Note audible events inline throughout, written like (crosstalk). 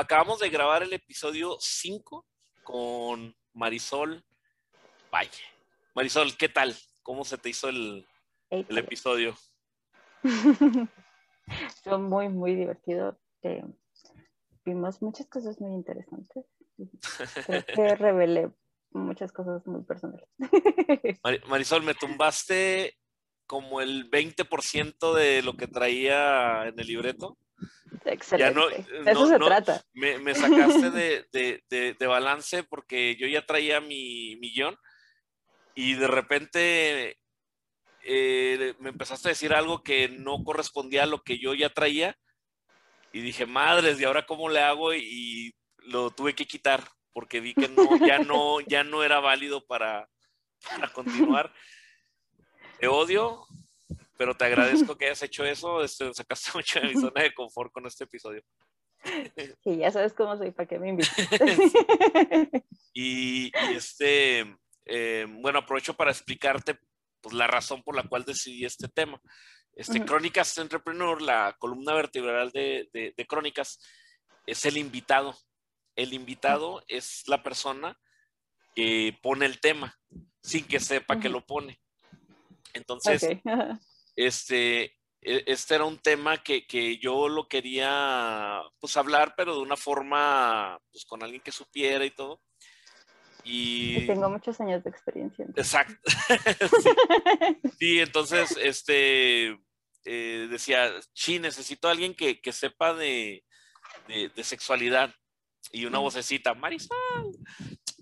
acabamos de grabar el episodio 5 con Marisol Valle. Marisol, ¿qué tal? ¿Cómo se te hizo el, el episodio? (laughs) Fue muy, muy divertido. Eh, vimos muchas cosas muy interesantes. (laughs) Creo que revelé muchas cosas muy personales. (laughs) Marisol, me tumbaste como el 20% de lo que traía en el libreto. Excelente. Eso se trata. Me, sacaste (laughs) de, balance porque yo ya traía mi millón y de repente eh, me empezaste a decir algo que no correspondía a lo que yo ya traía y dije, madres, ¿y ahora cómo le hago? Y, lo tuve que quitar porque vi que no, ya, no, ya no era válido para, para continuar. (laughs) Te odio, pero te agradezco (laughs) que hayas hecho eso. Este, sacaste (laughs) mucho de mi zona de confort con este episodio. (laughs) Sí, ya sabes cómo soy, ¿para qué me invitas? y, este, eh, bueno, aprovecho para explicarte pues, la razón por la cual decidí este tema. Este, Crónicas Entrepreneur, la columna vertebral de, de, Crónicas, es el invitado. El invitado es la persona que pone el tema sin que sepa que lo pone. Entonces, este, e, este era un tema que, yo lo quería pues hablar, pero de una forma, pues con alguien que supiera y todo. Y... tengo muchos años de experiencia. Exacto. (laughs) sí. entonces, este, eh, decía, sí, necesito a alguien que, sepa de, sexualidad. Y una vocecita, Marisol,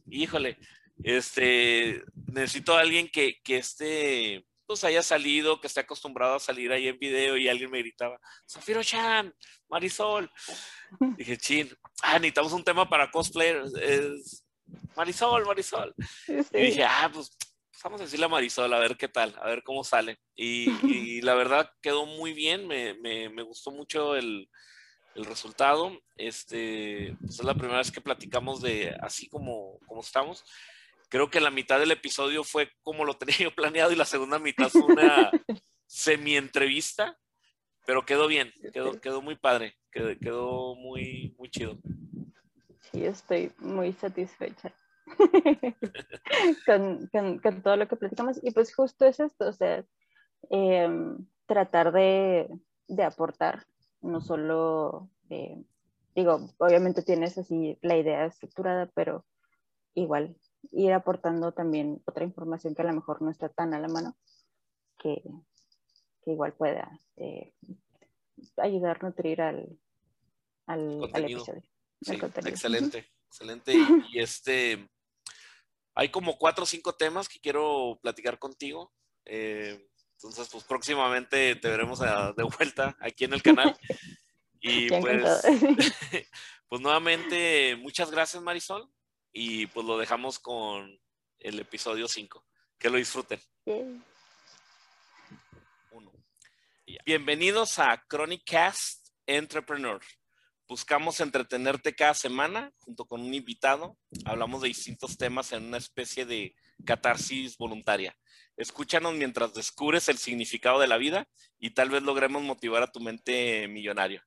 híjole, este, necesito a alguien que, que esté pues haya salido, que esté acostumbrado a salir ahí en video y alguien me gritaba, Zafiro Chan, Marisol. (laughs) Dije, chin, ah, necesitamos un tema para cosplayers. Es Marisol, Marisol. Y dije, ah, pues, pues, vamos a decirle a Marisol, a ver qué tal, a ver cómo sale. Y, (laughs) la verdad quedó muy bien, me, me, gustó mucho el, el resultado. Este, pues, es la primera vez que platicamos de así como, como estamos creo que la mitad del episodio fue como lo (laughs) tenía yo planeado y la segunda mitad fue una semi-entrevista, pero quedó bien, quedó, quedó muy padre, quedó, quedó muy, muy chido. Sí, estoy muy satisfecha (laughs) con, con, todo lo que platicamos. Y pues justo es esto, o sea, em, tratar de, de, aportar, no solo, eh, digo, obviamente tienes así la idea estructurada, pero igual ir aportando también otra información que a lo mejor no está tan a la mano, que, igual pueda eh, ayudar a nutrir al, al, episodio. excelente, excelente. Y, este, hay como cuatro o cinco temas que quiero platicar contigo. Eh, entonces, pues próximamente te veremos de vuelta aquí en el canal. (laughs) Y pues, (laughs) (laughs) pues nuevamente, muchas gracias Marisol y pues lo dejamos con el episodio 5. Que lo disfruten. Bienvenidos a Chronic Cast Entrepreneur. Buscamos entretenerte cada semana junto con un invitado. Hablamos de distintos temas en una especie de catarsis voluntaria. Escúchanos mientras descubres el significado de la vida y tal vez logremos motivar a tu mente millonario.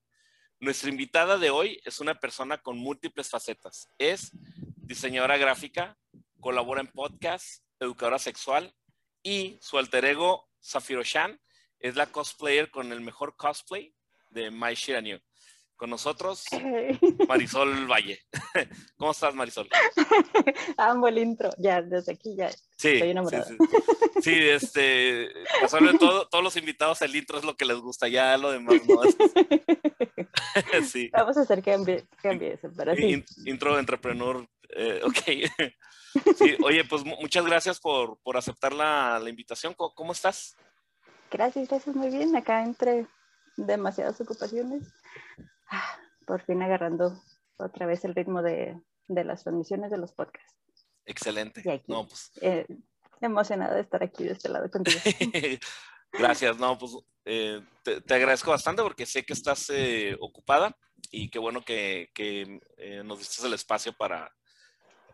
Nuestra invitada de hoy es una persona con múltiples facetas. Es diseñadora gráfica, colabora en podcast, educadora sexual y su alter ego, Zafiro Shan, es la cosplayer con el mejor cosplay de My New. Con nosotros, Marisol Valle. (laughs) ¿Cómo estás, Marisol? (laughs) Amo el intro, ya, desde aquí ya sí, estoy enamorada. Sí, sí. sí este, todo, todos los invitados el intro es lo que les gusta, ya lo demás no. (laughs) sí. Vamos a hacer que cambie, cambie eso, pero sí. intro de entrepreneur eh, (laughs) ok. Sí, oye, pues muchas gracias por, por aceptar la, la, invitación. ¿Cómo, estás? Gracias, gracias, muy bien. Acá entre demasiadas ocupaciones. Ah, por fin agarrando otra vez el ritmo de, de las transmisiones de los podcasts. Excelente. no, pues... Eh, emocionada de estar aquí de este lado contigo. (laughs) Gracias, no, pues eh, te, agradezco bastante porque sé que estás eh, ocupada y qué bueno que, que nos diste el espacio para,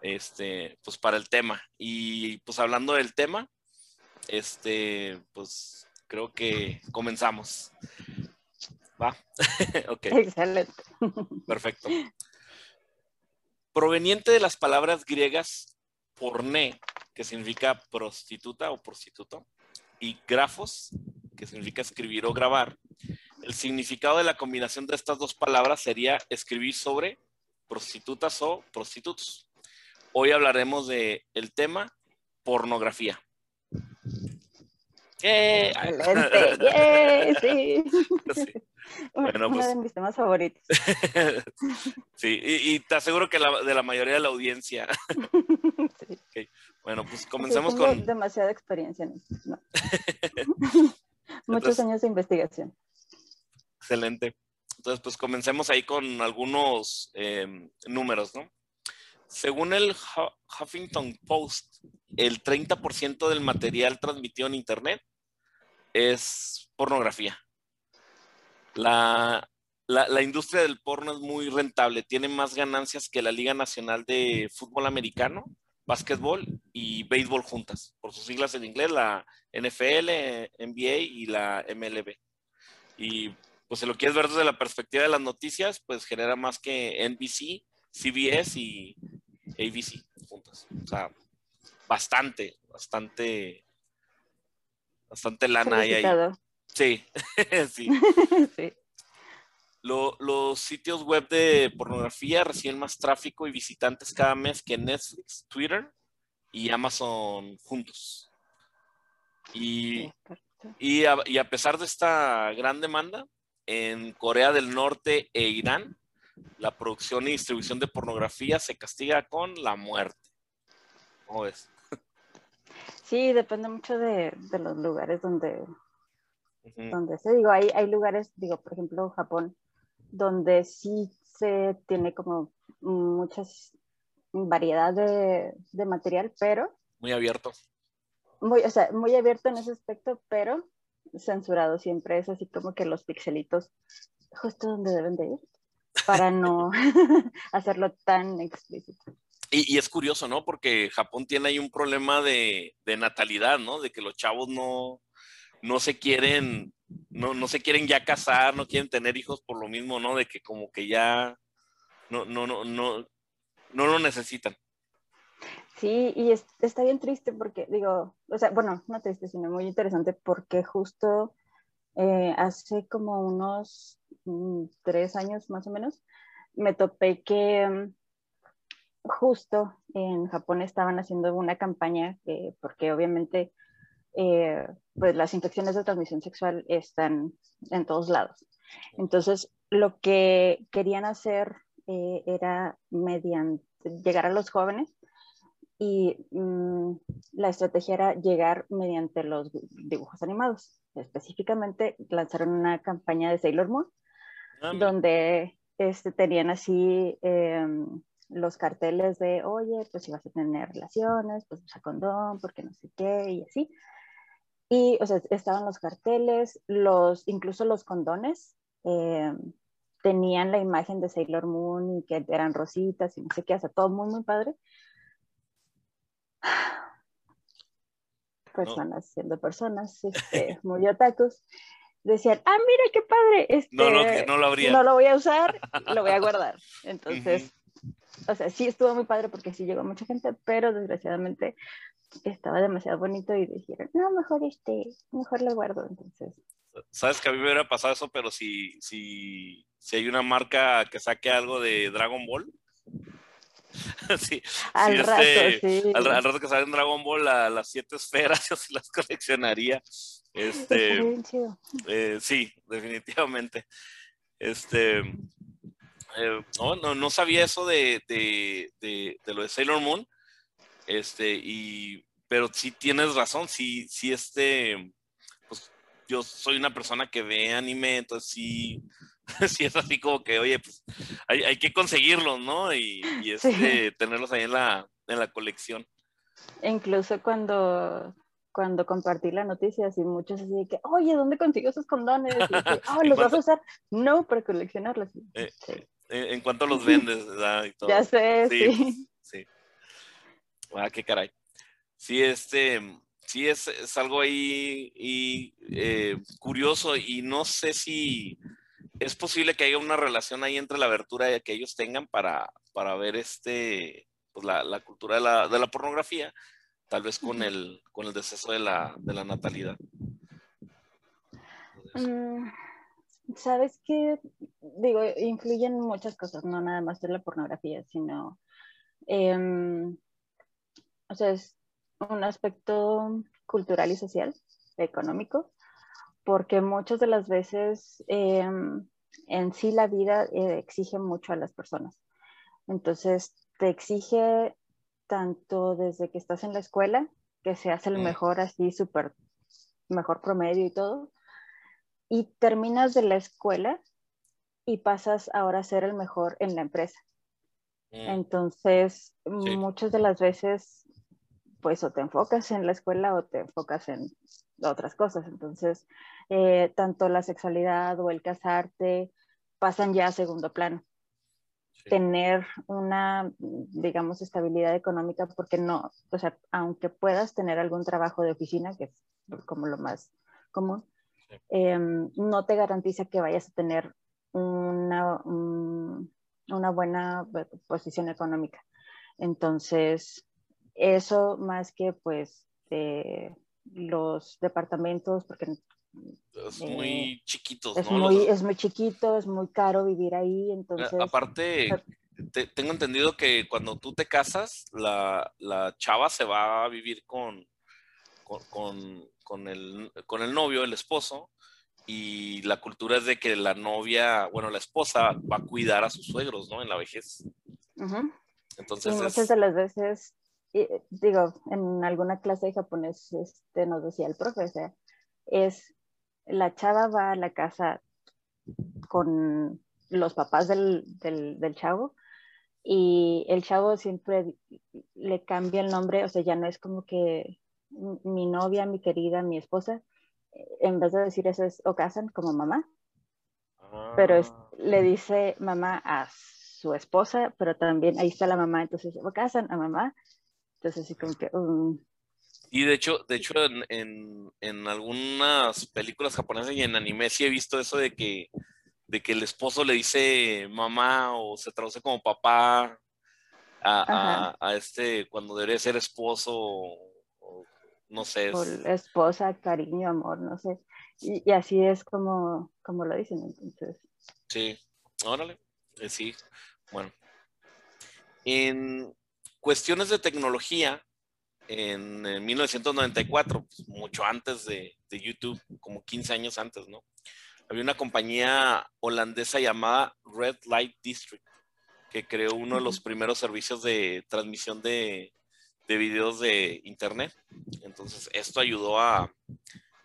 este, pues para el tema. Y pues hablando del tema, este, pues creo que comenzamos. ¿Va? (laughs) ok. Excelente. Perfecto. proveniente de las palabras griegas porné, que significa prostituta o prostituto, y grafos, que significa escribir o grabar. El significado de la combinación de estas dos palabras sería escribir sobre prostitutas o prostitutos. Hoy hablaremos de el tema pornografía. Excelente, (laughs) sí. Bueno, Uno pues, de mis temas favoritos. (laughs) sí, y, te aseguro que de la mayoría de la audiencia. (laughs) sí. Bueno, pues comencemos con... demasiada experiencia en esto. Muchos años de investigación. Excelente. Entonces, pues comencemos ahí con algunos em, números, ¿no? Según el Huffington Post, el 30% del material transmitido en Internet es pornografía. La, industria del porno es muy rentable, tiene más ganancias que la Liga Nacional de Fútbol Americano, básquetbol y béisbol juntas, por sus siglas en inglés, la NFL, NBA y la MLB. Y pues si lo quieres ver desde la perspectiva de las noticias, pues genera más que NBC, CBS y ABC juntas. O sea, bastante, bastante, bastante lana ahí. Sí, (laughs) sí. (laughs) sí. los sitios web de pornografía reciben más tráfico y visitantes cada mes que Netflix, Twitter y Amazon juntos. Y, y, a, pesar de esta gran demanda, en Corea del Norte e Irán, la producción y distribución de pornografía se castiga con la muerte. ¿Cómo ves? Sí, depende mucho de, los lugares donde, donde se digo, hay, hay lugares, digo, por ejemplo, Japón, donde sí se tiene como muchas variedad de, material, pero... Muy abierto. Muy, o sea, muy abierto en ese aspecto, pero censurado siempre. Es así como que los pixelitos justo donde deben de ir para no (laughs) hacerlo tan explícito. Y, es curioso, ¿no? Porque Japón tiene ahí un problema de, de natalidad, ¿no? De que los chavos no, no se quieren, no, no se quieren ya casar, no quieren tener hijos por lo mismo, ¿no? De que como que ya no, no, no, no, no lo necesitan. Sí, y está bien triste porque, digo, o sea, bueno, no triste, sino muy interesante porque justo eh, hace como unos tres años más o menos, me topé que mm, justo en Japón estaban haciendo una campaña, porque obviamente eh, pues las infecciones de transmisión sexual están en todos lados. Entonces, lo que querían hacer eh, era mediante llegar a los jóvenes y mm, la estrategia era llegar mediante los dibujos animados. Específicamente lanzaron una campaña de Sailor Moon, donde este, tenían así em, los carteles de, oye, pues si vas a tener relaciones, pues usa condón, porque no sé qué, y así. Y, o sea, estaban los carteles, los, incluso los condones, em, tenían la imagen de Sailor Moon y que eran rositas y no sé qué, o sea, todo muy, muy padre. (sighs) personas, siendo personas (laughs) este, muy otakus, decían, ah, mira qué padre, este, no, no, lo no lo voy a usar, lo voy a guardar. (laughs) Entonces, o sea, sí estuvo muy padre porque sí llegó mucha gente, pero desgraciadamente estaba demasiado bonito y dijeron, no, mejor este, mejor lo guardo. Entonces. Sabes que a mí me hubiera pasado eso, pero si, si, si hay una marca que saque algo de Dragon Ball, (laughs) sí, al, rato, este, sí. al, rato que sale en Dragon Ball las siete esferas, (laughs) yo sí las coleccionaría. Este, eh, sí, definitivamente. Este, eh, no, no, no, sabía eso de, de, de, de, lo de Sailor Moon. Este, y, pero sí tienes razón, sí, sí, este, pues yo soy una persona que ve anime, entonces sí, (laughs) sí es así como que, oye, pues hay, hay que conseguirlos, ¿no? Y, y este, tenerlos ahí en la, en la colección. incluso cuando cuando compartí la noticia, así muchos así de que, oye, ¿dónde consigo esos condones? Y oh, (laughs) ¿los vas a usar? No, para coleccionarlos. Eh, eh, ¿En cuánto los (laughs) vendes? Y todo. Ya sé, sí. Sí. Ah, qué caray. Sí, este, sí es, es algo ahí y, eh, curioso y no sé si es posible que haya una relación ahí entre la abertura que ellos tengan para, para ver este, pues la, la cultura de la, de la, pornografía, tal vez con el, con el deceso de la, de la natalidad. Mm, Sabes que, digo, influyen muchas cosas, no nada más de la pornografía, sino, eh, o sea, es un aspecto cultural y social, económico, porque muchas de las veces eh, en sí la vida eh, exige mucho a las personas. Entonces, te exige tanto desde que estás en la escuela, que seas el mejor, así súper, mejor promedio y todo, y terminas de la escuela y pasas ahora a ser el mejor en la empresa. Mm. Entonces, sí. muchas de las veces, pues o te enfocas en la escuela o te enfocas en otras cosas. Entonces, eh, tanto la sexualidad o el casarte pasan ya a segundo plano. Tener una, digamos, estabilidad económica, porque no, o sea, aunque puedas tener algún trabajo de oficina, que es como lo más común, sí. eh, no te garantiza que vayas a tener una, un, una buena posición económica. Entonces, eso más que pues eh, los departamentos, porque es muy eh, chiquitos, es ¿no? Muy, es muy chiquito, es muy caro vivir ahí, entonces... Aparte, te, tengo entendido que cuando tú te casas, la, la chava se va a vivir con, con, con, con, el, con el novio, el esposo, y la cultura es de que la novia, bueno, la esposa va a cuidar a sus suegros, ¿no? En la vejez. Uh -huh. Entonces... Y muchas es... de las veces, digo, en alguna clase de japonés este, nos decía el profe, o sea, es la chava va a la casa con los papás del, del, del, chavo y el chavo siempre le cambia el nombre, o sea, ya no es como que mi novia, mi querida, mi esposa, en vez de decir eso es Okasan como mamá, ah. pero es, le dice mamá a su esposa, pero también ahí está la mamá, entonces Okasan a mamá, entonces así como que... Um, y de hecho, de hecho en, en, en, algunas películas japonesas y en anime sí he visto eso de que, de que el esposo le dice mamá o se traduce como papá a, a, a este cuando debería ser esposo o, o no sé. Es... esposa, cariño, amor, no sé. Y, y, así es como, como lo dicen entonces. Sí, órale, eh, sí, bueno. En cuestiones de tecnología, en, en 1994, pues, mucho antes de, de, YouTube, como 15 años antes, ¿no? Había una compañía holandesa llamada Red Light District que creó uno de los primeros servicios de transmisión de, de videos de Internet. Entonces, esto ayudó a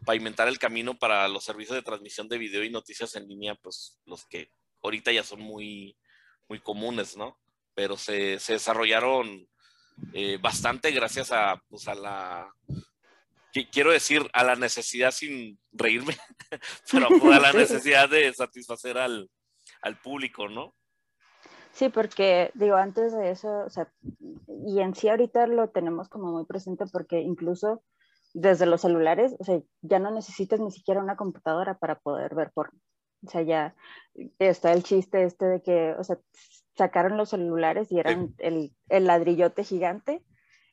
pavimentar el camino para los servicios de transmisión de video y noticias en línea, pues los que ahorita ya son muy, muy comunes, ¿no? Pero se, se desarrollaron eh, bastante gracias a, pues, a la, quiero decir, a la necesidad sin reírme, (laughs) pero a la necesidad de satisfacer al, al público, ¿no? Sí, porque digo, antes de eso, o sea, y en sí ahorita lo tenemos como muy presente porque incluso desde los celulares, o sea, ya no necesitas ni siquiera una computadora para poder ver porno. O sea, ya está el chiste este de que, o sea, sacaron los celulares y eran el, el, ladrillote gigante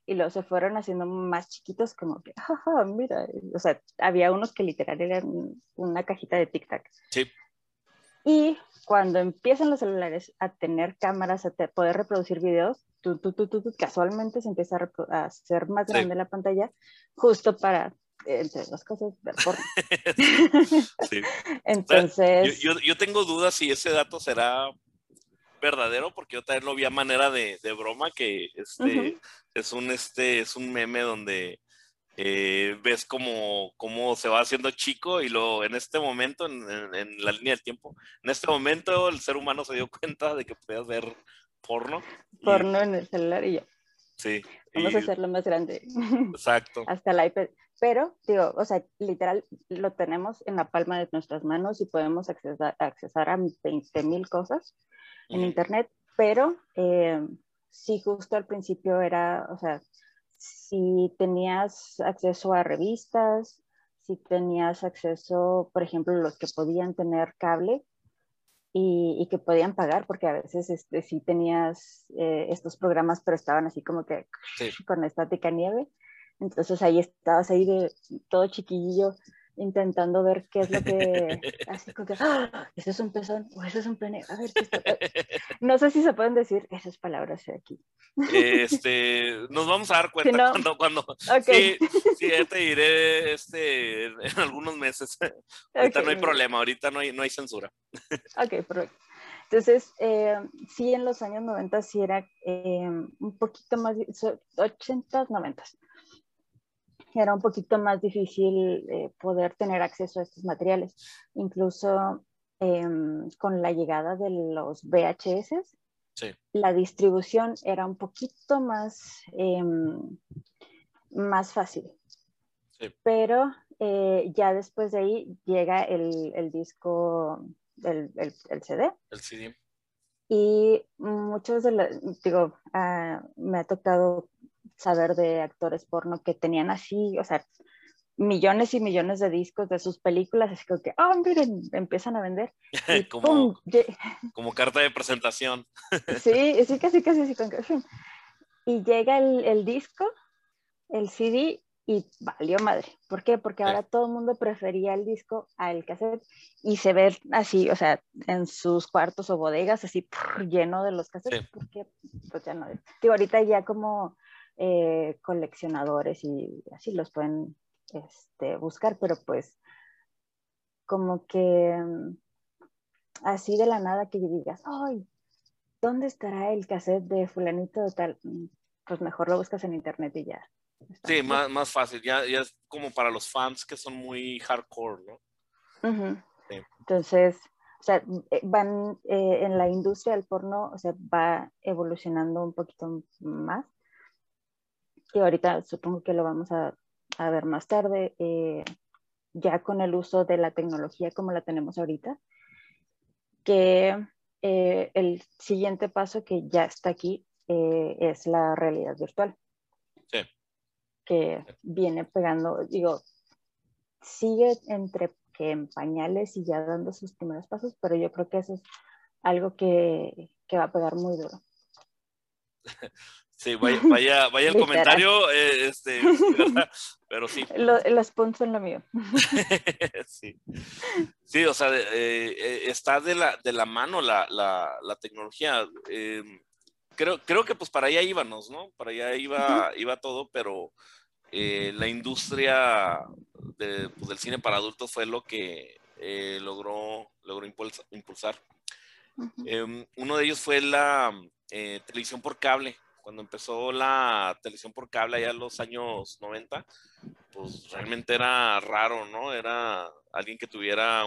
y luego se fueron haciendo más chiquitos como que, (laughs) jaja, mira, o sea, había unos que literal eran una cajita de tic-tac. Sí. Y cuando empiezan los celulares a tener cámaras, a te poder reproducir videos, tú, tú, tú, tú, casualmente se empieza a, a hacer más grande sí. la pantalla justo para entre las cosas ver porno. (laughs) sí. (laughs) Entonces. Yo, yo, yo, tengo dudas si ese dato será verdadero, porque yo también lo vi a manera de, de broma, que este, uh -huh. es un este, es un meme donde eh, ves cómo, cómo, se va haciendo chico y luego en este momento, en, en, en, la línea del tiempo, en este momento el ser humano se dio cuenta de que podías ver porno. Porno y, en el celular y yo. Sí. Vamos y, a hacerlo más grande. Exacto. (laughs) Hasta el iPad. Pero, digo, o sea, literal, lo tenemos en la palma de nuestras manos y podemos accesar, accesar a 20 mil cosas en Internet, pero eh, sí, justo al principio era, o sea, si tenías acceso a revistas, si tenías acceso, por ejemplo, los que podían tener cable, y, que podían pagar, porque a veces este, sí tenías eh, estos programas, pero estaban así como que con estática nieve. Entonces ahí estabas ahí de todo chiquillo intentando ver qué es lo que (laughs) así como que ¡Ah! ese es un pezón o ese es un pene a ver no sé si se pueden decir esas palabras aquí. Este nos vamos a dar (laughs) cuenta cuando cuando sí, (laughs) sí te diré este en algunos meses. Ahorita no hay problema ahorita no hay no hay censura. Ok perfecto. Entonces, eh, sí, en los años 90 sí era eh, un poquito más, 80, 90 era un poquito más difícil eh, poder tener acceso a estos materiales. Incluso em, con la llegada de los VHS, la distribución era un poquito más, em, más fácil. Pero eh, ya después de ahí llega el, disco, el, el, CD. El CD. Y muchos de los, digo, ah, me ha tocado saber de actores porno que tenían así, o sea, millones y millones de discos de sus películas, así que, oh, miren, empiezan a vender. (laughs) como, (laughs) como, carta de presentación. (laughs) sí, sí, casi, casi, casi. Y llega el, el, disco, el CD, y valió madre. ¿Por qué? Porque ahora todo el mundo prefería el disco al cassette y se ve así, o sea, en sus cuartos o bodegas, así lleno de los cassettes, porque pues ya no. Digo, ahorita ya como eh, coleccionadores y así los pueden este, buscar, pero pues como que mm, así de la nada que digas, ay, ¿dónde estará el cassette de fulanito de tal? Mm, pues mejor lo buscas en internet y ya. Sí, más, más fácil, ya, ya es como para los fans que son muy hardcore, ¿no? Entonces, o sea, eh, van eh, en la industria del porno, o sea, va evolucionando un poquito más y ahorita supongo que lo vamos a, a ver más tarde, eh, ya con el uso de la tecnología como la tenemos ahorita, que eh, el siguiente paso que ya está aquí eh, es la realidad virtual. Sí. Que viene pegando, digo, sigue entre que en pañales y ya dando sus primeros pasos, pero yo creo que eso es algo que, que va a pegar muy duro. (laughs) Sí, vaya, vaya, vaya el comentario, eh, este, (laughs) pero sí. (laughs) Lo, sponsor en lo mío. (laughs) sí. sí, o sea, eh, eh, está de la, de la mano la, la, la tecnología. creo, creo que pues para allá íbamos, ¿no? Para allá iba, iba todo, pero la industria de, pues, del cine para adultos fue lo que logró, logró impulsar. Em, uno de ellos fue la televisión por cable cuando empezó la televisión por cable allá en los años 90, pues realmente era raro, ¿no? Era alguien que tuviera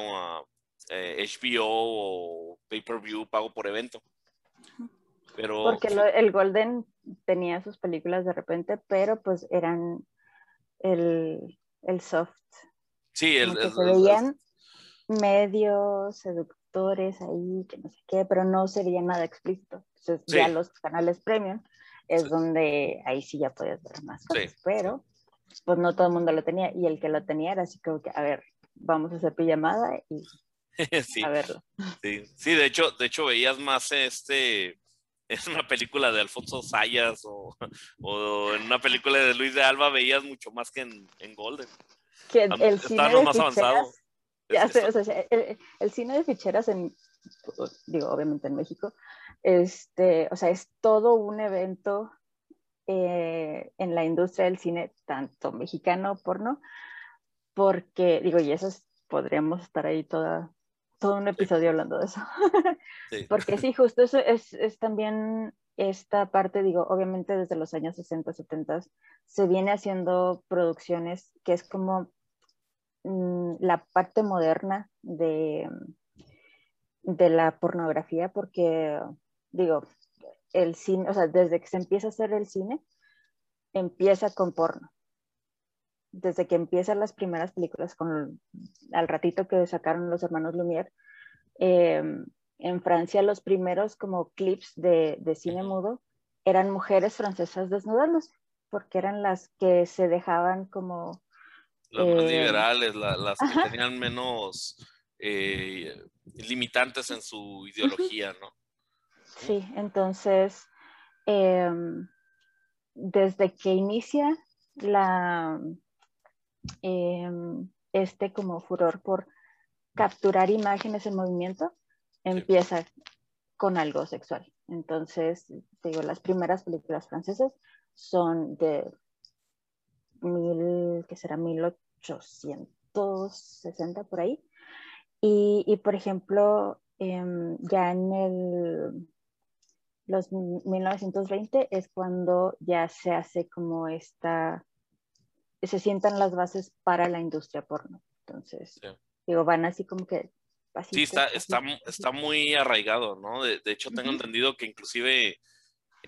HBO uh, o pay-per-view pago por evento. Pero, Porque el Golden tenía sus películas de repente, pero pues eran el, soft. Sí, el, que se veían medios seductores ahí, que no sé qué, pero no se veía nada explícito. Entonces ya los canales premium es donde ahí sí ya podías ver más cosas, pero pues no todo el mundo lo tenía y el que lo tenía era así como que, a ver, vamos a hacer pijamada y (laughs) a verlo. Sí. sí, de hecho, de hecho veías más este, (laughs) es una película de Alfonso Sayas o, (laughs) o, en una película de Luis de Alba veías mucho más que en, en Golden. Que el, cine de más avanzado. Ya sé, o sea, el, el, cine de ficheras en, digo, obviamente en México, este, o sea, es todo un evento eh, en la industria del cine, tanto mexicano porno, porque, digo, y eso podríamos estar ahí toda, todo un episodio hablando de eso. (laughs) porque sí, justo eso es, es, también esta parte, digo, obviamente desde los años 60, 70 se viene haciendo producciones que es como mm, la parte moderna de, de la pornografía, porque digo, el cine, o sea, desde que se empieza a hacer el cine, empieza con porno. Desde que empiezan las primeras películas, con al ratito que sacaron los hermanos Lumière, em, en Francia los primeros como clips de, de cine mudo eran mujeres francesas desnudándose, porque eran las que se dejaban como... Las más eh, liberales, las que tenían menos eh, limitantes en su ideología, ¿no? Sí, entonces, em, desde que inicia la, em, este como furor por capturar imágenes en movimiento, empieza con algo sexual. Entonces, digo, las primeras películas francesas son de mil, que será 1860 por ahí. Y, y por ejemplo, em, ya en el, los 1920 es cuando ya se hace como esta, se sientan las bases para la industria porno. Entonces, digo, van así como que sí, está, está, está muy arraigado, ¿no? De, hecho, tengo entendido que inclusive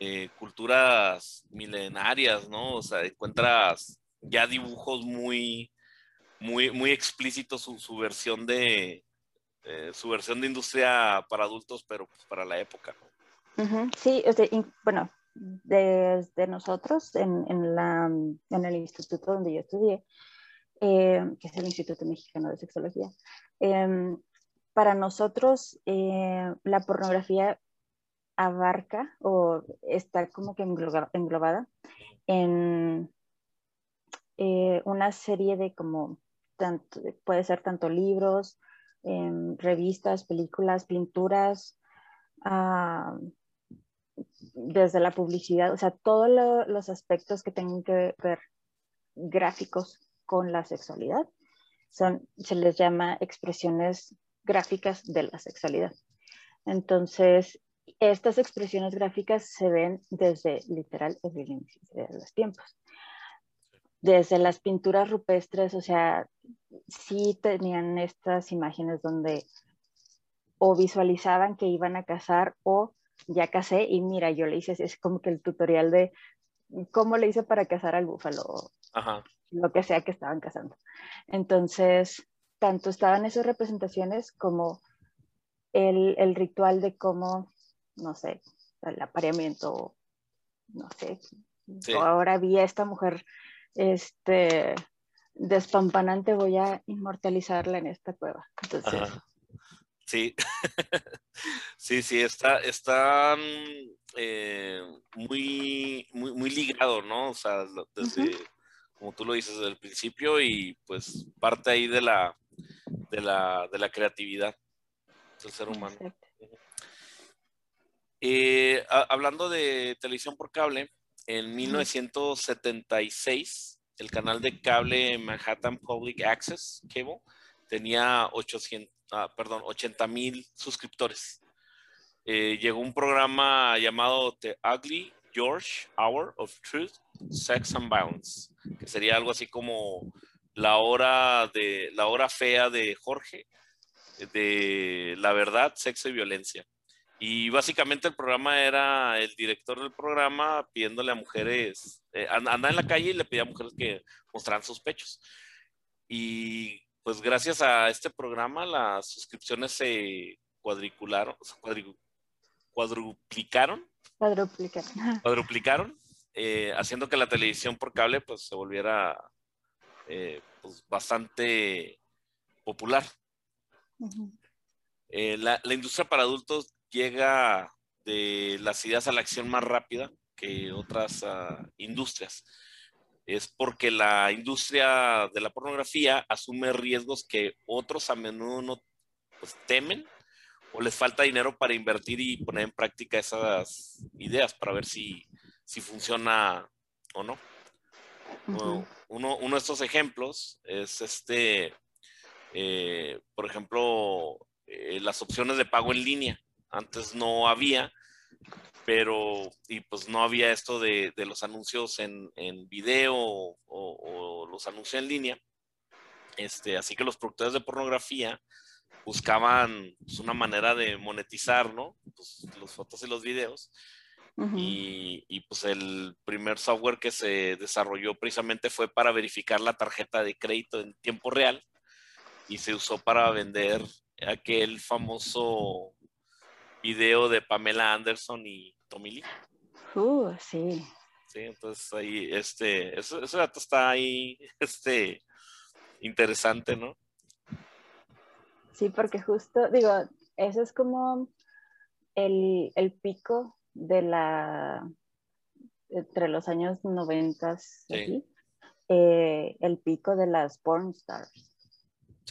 eh, culturas milenarias, ¿no? O sea, encuentras ya dibujos muy, muy, muy explícitos su, versión de eh, su versión de industria para adultos, pero pues, para la época, Sí, bueno, desde nosotros en, en, la, en el instituto donde yo estudié, eh, que es el Instituto Mexicano de Sexología, em, para nosotros eh, la pornografía abarca o está como que englobada en una serie de como, tanto, puede ser tanto libros, em, revistas, películas, pinturas, ah, desde la publicidad, o sea, todos los aspectos que tengan que ver gráficos con la sexualidad, son, se les llama expresiones gráficas de la sexualidad. Entonces, estas expresiones gráficas se ven desde literal de los tiempos. Desde las pinturas rupestres, o sea, sí tenían estas imágenes donde o visualizaban que iban a cazar o ya casé y mira, yo le hice, es como que el tutorial de cómo le hice para cazar al búfalo, lo que sea que estaban cazando. Entonces, tanto estaban esas representaciones como el, el ritual de cómo, no sé, el apareamiento, no sé, ahora vi a esta mujer este, despampanante, voy a inmortalizarla en esta cueva. Entonces, Sí, (laughs) sí, sí, está, está eh, muy, muy, muy ligado, ¿no? O sea, desde, como tú lo dices, desde el principio y pues parte ahí de la, de la, de la creatividad del ser humano. Eh, hablando de televisión por cable, en 1976, el canal de cable Manhattan Public Access Cable tenía 800, ah, perdón, 80 mil suscriptores. Eh, llegó un programa llamado The Ugly George Hour of Truth, Sex and Violence, que sería algo así como la hora de la hora fea de Jorge, de la verdad, sexo y violencia. Y básicamente el programa era el director del programa pidiéndole a mujeres, eh, anda en la calle y le pedía a mujeres que mostraran sus pechos. Y pues gracias a este programa las suscripciones se cuadricularon, cuadruplicaron. Cuadruplicaron. Cuadruplicaron, eh, haciendo que la televisión por cable pues se volviera eh, pues, bastante popular. Eh, la, industria para adultos llega de las ideas a la acción más rápida que otras ah, industrias es porque la industria de la pornografía asume riesgos que otros a menudo no pues, temen o les falta dinero para invertir y poner en práctica esas ideas para ver si, si funciona o no. uno, uno, de estos ejemplos es este, eh, por ejemplo, eh, las opciones de pago en línea. Antes no había pero y pues no había esto de, los anuncios en, en video o, los anuncios en línea. Este, así que los productores de pornografía buscaban pues, una manera de monetizar, ¿no? Pues, las fotos y los videos. y, y, pues el primer software que se desarrolló precisamente fue para verificar la tarjeta de crédito en tiempo real y se usó para vender aquel famoso video de Pamela Anderson y Tommy Lee. Uh, sí. Sí, entonces ahí, este, ese, dato está ahí, (laughs) este, interesante, ¿no? Sí, porque justo, digo, eso es como el, el pico de la, entre los años 90, eh, el pico de las porn stars.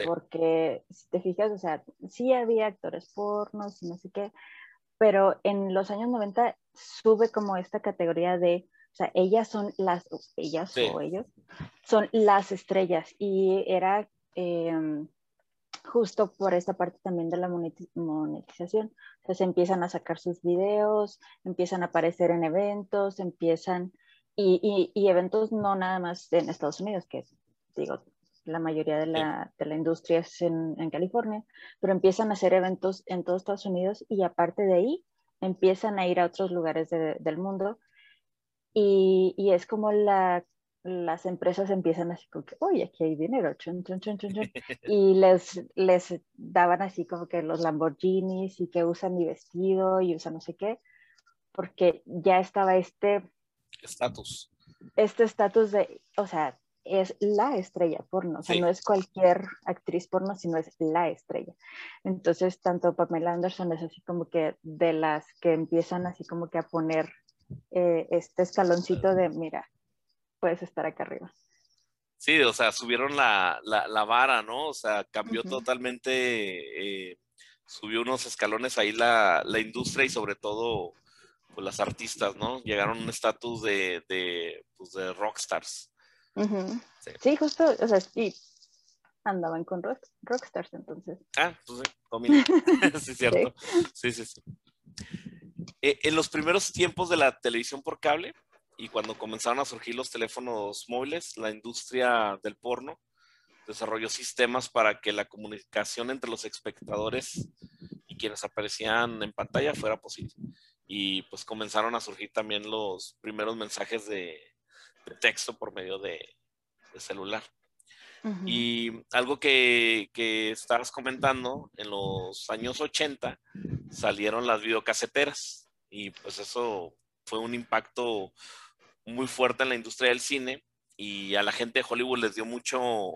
Porque si te fijas, o sea, sí había actores pornos y no sé qué, pero en los años 90 sube como esta categoría de, o sea, ellas son las, ellas o ellos, son las estrellas y era em, justo por esta parte también de la monetización. Entonces empiezan a sacar sus videos, empiezan a aparecer en eventos, empiezan, y, y, eventos no nada más en Estados Unidos, que digo, la mayoría de la, de la industria es en, en, California, pero empiezan a hacer eventos en todos Estados Unidos y aparte de ahí empiezan a ir a otros lugares del mundo. Y, y, es como la las empresas empiezan así como que, oye, aquí hay dinero, (laughs) y les, les daban así como que los Lamborghinis y que usan mi vestido y usan no sé qué, porque ya estaba este estatus. Este estatus de, o sea, es la estrella porno, o sea, no es cualquier actriz porno, sino es la estrella. Entonces, tanto Pamela Anderson es así como que de las que empiezan así como que a poner eh, este escaloncito de, mira, puedes estar acá arriba. Sí, o sea, subieron la, la, vara, ¿no? O sea, cambió totalmente, eh, subió unos escalones ahí la, la, industria y sobre todo pues, las artistas, ¿no? Llegaron a un estatus de, de, pues, de rockstars. Sí. justo, o sea, sí, andaban con rock, rockstars entonces. Ah, pues sí, (laughs) (laughs) sí, cierto. Sí, sí, sí. Eh, en los primeros tiempos de la televisión por cable, y cuando comenzaron a surgir los teléfonos móviles, la industria del porno desarrolló sistemas para que la comunicación entre los espectadores y quienes aparecían en pantalla fuera posible. Y pues comenzaron a surgir también los primeros mensajes de, texto por medio de, celular. Y algo que, que, estabas comentando, en los años 80 salieron las videocaseteras y pues eso fue un impacto muy fuerte en la industria del cine y a la gente de Hollywood les dio mucho,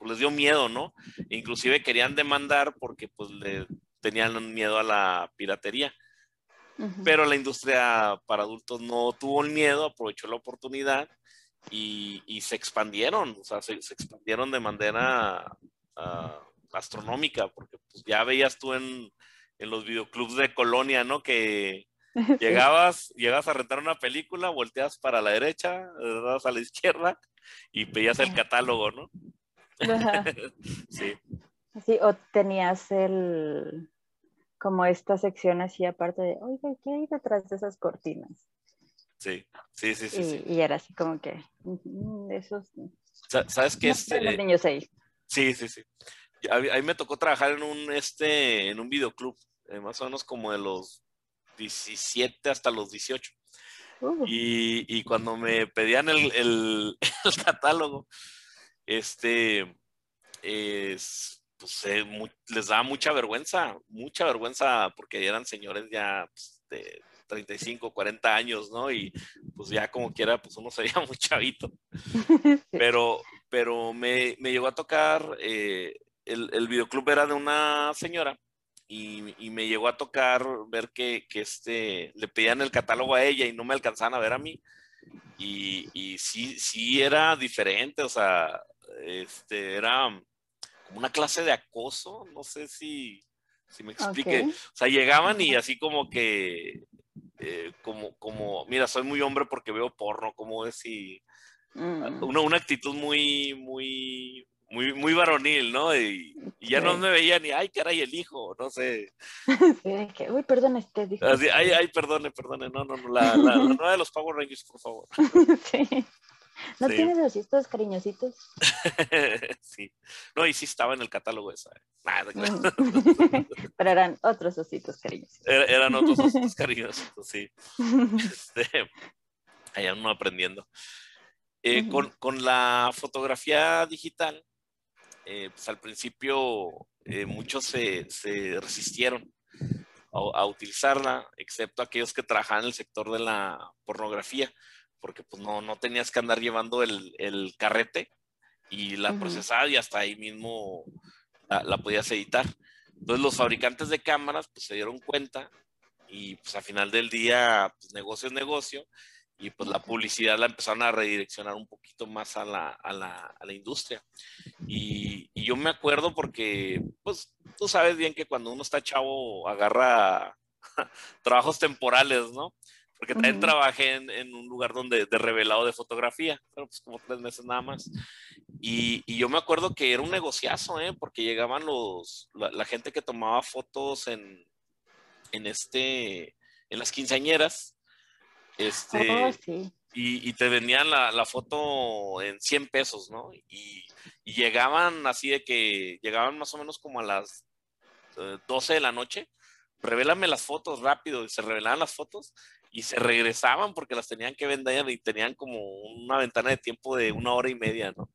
les dio miedo, ¿no? Inclusive querían demandar porque pues le tenían miedo a la piratería. Pero la industria para adultos no tuvo el miedo, aprovechó la oportunidad y, se expandieron, o sea, se, expandieron de manera ah, astronómica, porque pues, ya veías tú en, en los videoclubs de Colonia, ¿no? Que, (laughs) Llegabas, llegabas a rentar una película, volteas para la derecha, a la izquierda y pedías el catálogo, ¿no? (laughs) sí. Sí, o tenías el como esta sección así aparte de, oiga, ¿qué hay detrás de esas cortinas? Sí, sí, sí, sí. Y, era así como que, esos... ¿Sabes qué es? Los niños ahí. Sí, sí, sí. A mí, me tocó trabajar en un, este, en un videoclub, eh, más o menos como de los 17 hasta los 18. Uh. Y, cuando me pedían (laughs) el, catálogo, este, es, pues, eh, les daba mucha vergüenza, mucha vergüenza porque eran señores ya pues, de 35, 40 años, ¿no? Y pues ya como quiera, pues uno (laughs) se veía muy chavito. (laughs) Pero, pero me, llegó a tocar, eh, el, el videoclub era de una señora y, me llegó a tocar ver que, este, le pedían el catálogo a ella y no me alcanzaban a ver a mí. Y, y sí, sí era diferente, o sea, este, era como una clase de acoso, no sé si, si me explique. O sea, llegaban y así como que, eh, como, como, mira, soy muy hombre porque veo porno, como es y... Mm. Una, una actitud muy, muy, muy, muy varonil, ¿no? Y, ya no me veía ni, ay, caray, el hijo, no sé. (laughs) Sí, que, uy, perdón, este. Así, ay, ay, perdone, perdone, no, no, no, la, la, nueva de los Power Rangers, por favor. (laughs) sí. ¿No sí. tienes estos cariñositos? (laughs) sí. No, y sí estaba en el catálogo esa. ¿eh? Nada, claro. (laughs) Pero eran otros ositos cariñositos. eran otros ositos (laughs) cariñositos, sí. Este, allá uno aprendiendo. Eh, con, con, la fotografía digital, eh, pues al principio eh, muchos se, se resistieron a, utilizarla, excepto aquellos que trabajaban en el sector de la pornografía, porque pues no, no tenías que andar llevando el, el carrete y la procesada y hasta ahí mismo la, podías editar. Entonces los fabricantes de cámaras pues se dieron cuenta y pues al final del día pues, negocio es negocio y pues la publicidad la empezaron a redireccionar un poquito más a la, a la, a la industria. Y, y, yo me acuerdo porque, pues tú sabes bien que cuando uno está chavo agarra (laughs) trabajos temporales, ¿no? Porque también trabajé en, en, un lugar donde de revelado de fotografía, pero pues como tres meses nada más. Y, y yo me acuerdo que era un negociazo, ¿eh? Porque llegaban los, la, la gente que tomaba fotos en, en este, en las quinceañeras, este, Oh, sí. y, y te vendían la, la foto en 100 pesos, ¿no? Y, y llegaban así de que, llegaban más o menos como a las eh, 12 de la noche, revélame las fotos rápido, y se revelaban las fotos y se regresaban porque las tenían que vender y tenían como una ventana de tiempo de una hora y media, ¿no?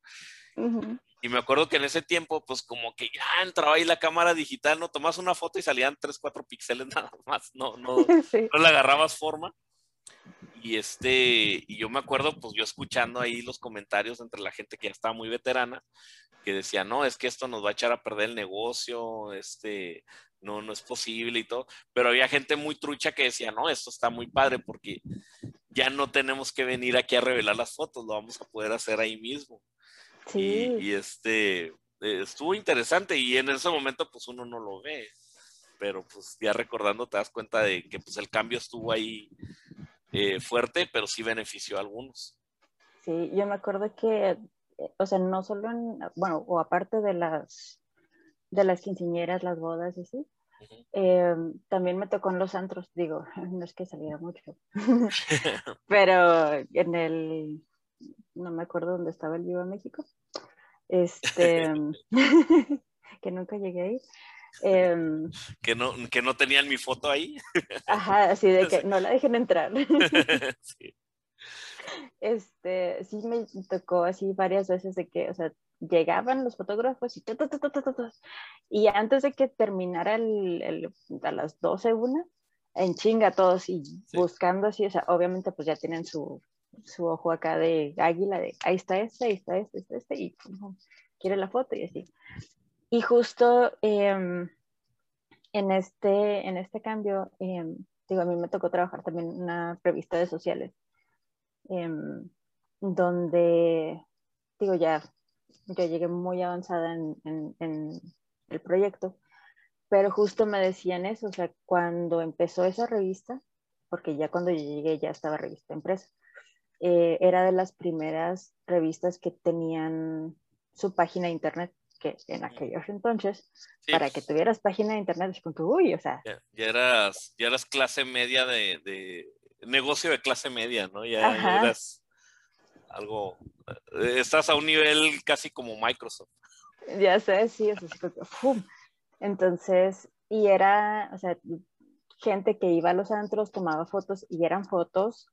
Ujú. Y me acuerdo que en ese tiempo, pues como que ya entraba ahí la cámara digital, ¿no? Tomas una foto y salían 3, 4 píxeles (laughs) nada más, no, no, (laughs) Sí. no le agarrabas forma. Y este, y yo me acuerdo, pues yo escuchando ahí los comentarios entre la gente que ya estaba muy veterana, que decía, no, es que esto nos va a echar a perder el negocio, este, no, no es posible y todo. Pero había gente muy trucha que decía, no, esto está muy padre porque ya no tenemos que venir aquí a revelar las fotos, lo vamos a poder hacer ahí mismo. Y, Sí, y, este, eh, estuvo interesante y en ese momento pues uno no lo ve, pero pues ya recordando te das cuenta de que pues el cambio estuvo ahí eh, fuerte, pero sí benefició a algunos. sí, yo me acuerdo que, o sea, no solo en, bueno, o aparte de las, de las quinceañeras, las bodas y así, eh, también me tocó en los antros, digo, (laughs) no es que saliera mucho, (laughs) pero en el, no me acuerdo dónde estaba el Viva México, este, (laughs) que nunca llegué ahí. em, que, no, que no tenían mi foto ahí. ajá, así de que no la dejen entrar. Sí. Este, sí me tocó así varias veces de que, o sea, llegaban los fotógrafos y, ta, y antes de que terminara el, el- a las 12 una, en chinga todos y buscando así, o sea, obviamente pues ya tienen su, su ojo acá de águila, de ahí está este, ahí está este, este, este, y pum, quiere la foto y así. Y justo em, en, este, en este cambio, em, digo, a mí me tocó trabajar también una revista de sociales em, donde, digo, ya, ya llegué muy avanzada en, en- en el proyecto, pero justo me decían eso, o sea, cuando empezó esa revista, porque ya cuando yo llegué ya estaba revista impresa, eh, era de las primeras revistas que tenían su página de internet, que en aquellos entonces, Sí, para que tuvieras página de internet, es como que, uy, o sea, ya, ya eras, ya eras clase media de, de negocio de clase media, ¿no? Ya, Ajá. eras algo, estás a un nivel casi como Microsoft. Ya sé, sí, o sea, así como que, ¡fum! Entonces, y era, o sea, gente que iba a los antros, tomaba fotos y eran fotos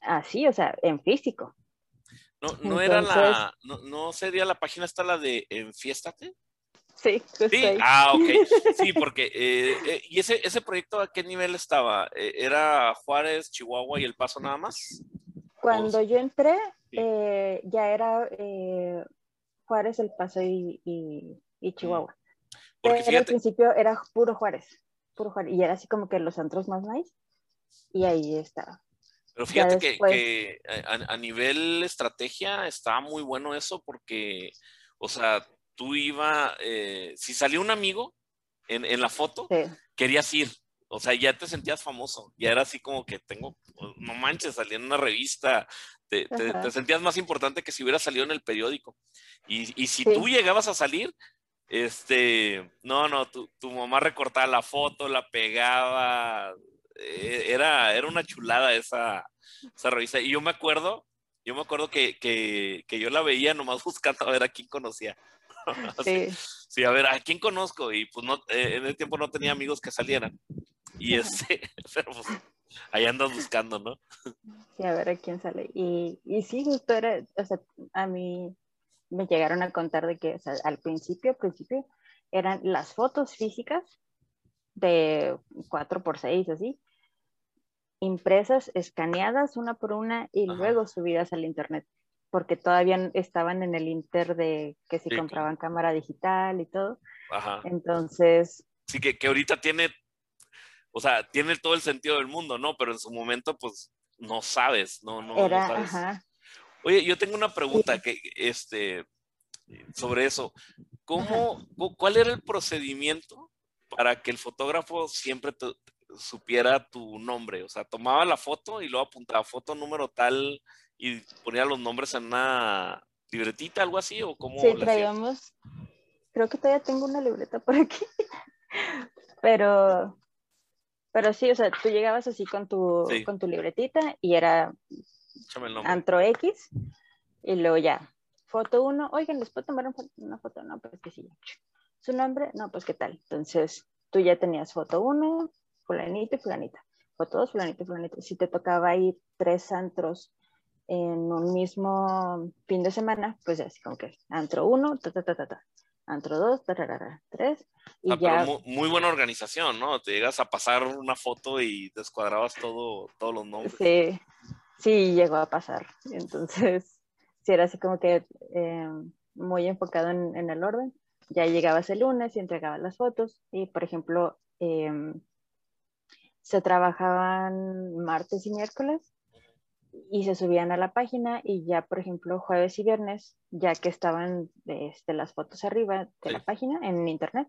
así, o sea, en físico. No, no era la, no, no sería la página esta la de Enfiéstate. Sí, justo Sí, ahí. ah, ok. (laughs) Sí, porque, eh, eh, ¿y ese, ese proyecto a qué nivel estaba? Eh, ¿Era Juárez, Chihuahua y El Paso nada más? Cuando o- yo entré, Sí. eh, ya era Juárez, El Paso y, y- y Chihuahua. Porque Pero al principio era puro Juárez, puro Juárez, y era así como que los antros más nice, y ahí estaba. pero fíjate que, después- que a, a nivel estrategia estaba muy bueno eso porque, o sea, tú iba, eh, si salía un amigo en, en la foto, Sí, querías ir. O sea, ya te sentías famoso. Ya era así como que tengo, no manches, salí en una revista. Te, te- sentías más importante que si hubiera salido en el periódico. Y, y si Sí. tú llegabas a salir, este, no, no, tu, tu mamá recortaba la foto, la pegaba. eh, Era, era una chulada esa, esa revista. Y yo me acuerdo, yo me acuerdo que, que, que yo la veía nomás (laughs) buscando a ver a quién conocía. (laughs) Sí, Sí, a ver, ¿a quién conozco? Y pues no, eh, en ese tiempo no tenía amigos que salieran. Y este, (laughs) pero pues ahí andas buscando, ¿no? sí, a ver a quién sale. Y, y sí, justo era, o sea, a mí me llegaron a contar de que, o sea, al principio, al principio, eran las fotos físicas de 4x6, así, impresas, escaneadas una por una y Ajá. luego subidas al internet. Porque todavía estaban en el inter de que si compraban cámara digital y todo. Ajá. Entonces... Sí, que, que ahorita tiene, o sea, tiene todo el sentido del mundo, ¿no? Pero en su momento, pues, no sabes, no, no, Era, no sabes. Ajá. Oye, yo tengo una pregunta que, este, sobre eso. ¿Cómo, cuál era el procedimiento para que el fotógrafo siempre supiera tu nombre? O sea, tomaba la foto y luego apuntaba foto número tal y ponía los nombres en una libretita, algo así, o cómo. Sí, traíamos, creo que todavía tengo una libreta por aquí, (laughs) pero, pero sí, o sea, tú llegabas así con tu, con tu libretita y era Antro X y luego ya, foto 1, oigan, ¿les puedo tomar una foto? No, pues que sí. ¿Su nombre? No, pues qué tal. Entonces, tú ya tenías foto 1, fulanito y fulanita. Foto 2, fulanito y fulanita. Si te tocaba ir tres antros en un mismo fin de semana, pues así como que antro 1, ta, ta, ta, ta, ta. Antro 2, ta, ta, ta, 3. Y ah, ya... muy, muy, buena organización, ¿no? Te llegas a pasar una foto y descuadrabas todo, todos los nombres. Sí, sí, llegó a pasar. Entonces, sí era así como que eh, muy enfocado en, el orden. Ya llegabas el lunes y entregabas las fotos y, por ejemplo, em, se trabajaban martes y miércoles y se subían a la página y ya, por ejemplo, jueves y viernes, ya que estaban este, las fotos arriba de la página en internet,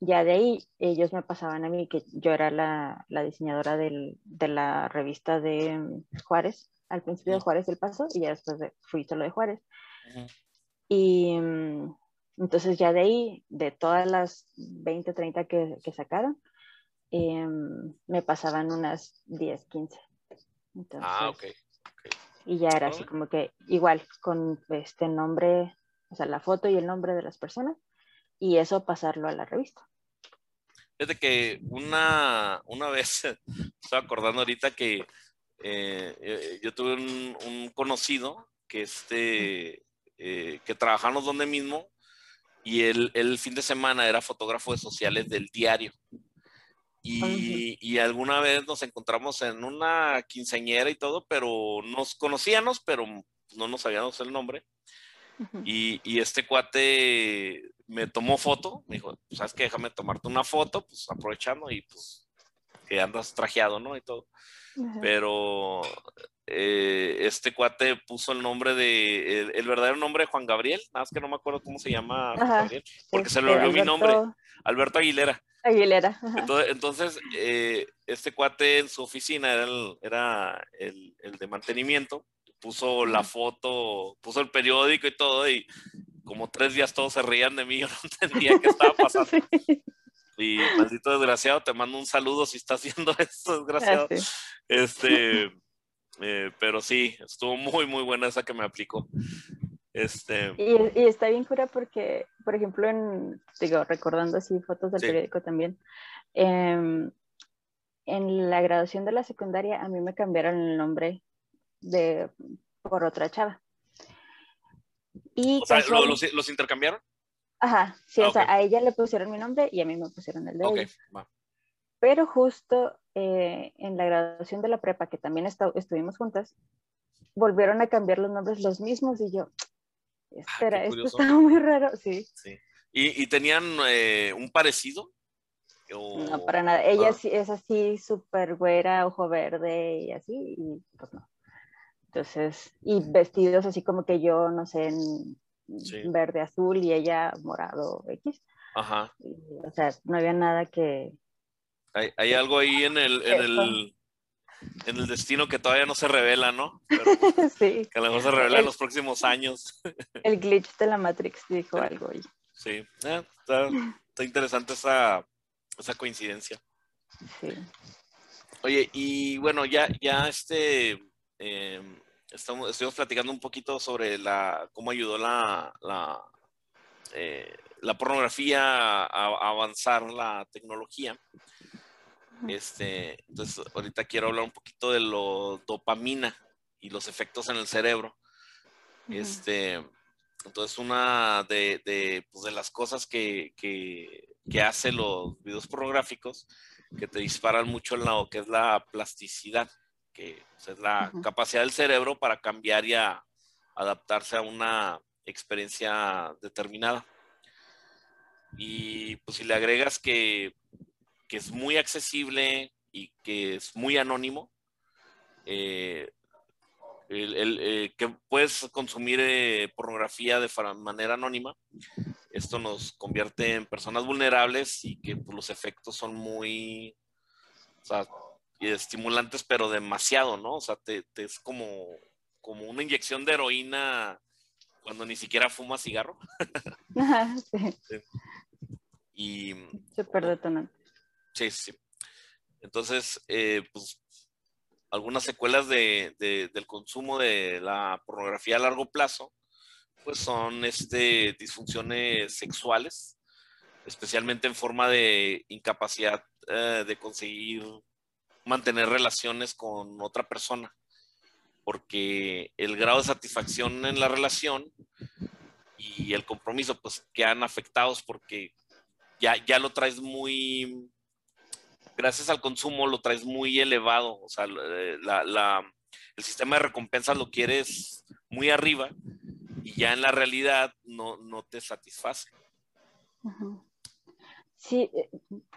ya de ahí ellos me pasaban a mí, que yo era la, la diseñadora del, de la revista de em, Juárez, al principio de Juárez el Paso y ya después de, fui solo de Juárez. Y mm, entonces ya de ahí, de todas las 20, 30 que, que sacaron, em, me pasaban unas 10, 15. ah, ok. Y ya era así como que igual, con este nombre, o sea, la foto y el nombre de las personas, y eso pasarlo a la revista. Fíjate que una, una vez, (laughs) estoy acordando ahorita que eh, eh, yo tuve un, conocido que, este, eh, que trabajamos donde mismo y él el fin de semana era fotógrafo de sociales del diario. Y, y, alguna vez nos encontramos en una quinceañera y todo, pero nos conocíamos, pero no nos sabíamos el nombre. y, y, este cuate me tomó foto, me dijo, pues, ¿sabes qué? Déjame tomarte una foto, pues aprovechando y pues que andas trajeado, ¿no? Y todo. Pero eh, este cuate puso el nombre de, el, verdadero nombre de Juan Gabriel, nada más que no me acuerdo cómo se llama Juan Gabriel, porque se le olvidó mi nombre, Alberto Aguilera. Aguilera. Entonces, eh, este cuate en su oficina era el, era el, el de mantenimiento, puso la foto, puso el periódico y todo, y como tres días todos se reían de mí, (laughs) yo no entendía qué estaba pasando. (laughs) Y maldito desgraciado, te mando un saludo si estás viendo (laughs) esto, desgraciado. Ah, este, eh, pero sí, estuvo muy, muy buena esa que me aplicó. Este... Y, y, está bien cura porque, por ejemplo, en, digo, recordando así fotos del periódico también, em, en la graduación de la secundaria a mí me cambiaron el nombre de, por otra chava. Y o sea, ¿los, ¿los intercambiaron? Ajá, sí, o ah, sea, a ella le pusieron mi nombre y a mí me pusieron el de okay, Pero justo eh, en la graduación de la prepa, que también estuvimos juntas, volvieron a cambiar los nombres los mismos y yo, ah, espera, esto está muy raro, sí. sí. ¿Y, tenían eh, un parecido? No, para nada. Ella sí, es así, súper güera, ojo verde y así, y pues no. Entonces, y vestidos así como que yo, no sé, en verde azul y ella morado X. Aja. o sea, no había nada que... Hay, hay algo ahí en el, en el, en el destino que todavía no se revela, ¿no? (laughs) sí. Que a lo mejor se revela en los próximos años. (laughs) el glitch de la Matrix dijo algo ahí. Sí, eh, está, está, interesante esa, esa coincidencia. Sí. Oye, y bueno, ya, ya este... Eh, estamos, estuvimos platicando un poquito sobre la, cómo ayudó la, la, eh, la pornografía a, avanzar la tecnología. Este, entonces, ahorita quiero hablar un poquito de lo dopamina y los efectos en el cerebro. Este, entonces, una de, de, pues de las cosas que, que, que hace los videos pornográficos que te disparan mucho en lo que es la plasticidad que pues, es la capacidad del cerebro para cambiar y a, adaptarse a una experiencia determinada. Y pues si le agregas que, es muy accesible y que es muy anónimo, eh, el, que puedes consumir eh, pornografía de manera anónima, esto nos convierte en personas vulnerables y que pues, los efectos son muy estimulantes, pero demasiado, ¿no? O sea, te, es como, como una inyección de heroína cuando ni siquiera fuma cigarro. (laughs) sí. Y. Súper detonante. Sí, sí. Entonces, eh, pues, algunas secuelas de, del consumo de la pornografía a largo plazo, pues son este, disfunciones sexuales, especialmente en forma de incapacidad eh, de conseguir mantener relaciones con otra persona, porque el grado de satisfacción en la relación y el compromiso, pues quedan afectados porque ya, ya lo traes muy, gracias al consumo, lo traes muy elevado. O sea, la, el sistema de recompensas lo quieres muy arriba y ya en la realidad no, te satisface. Sí, eh,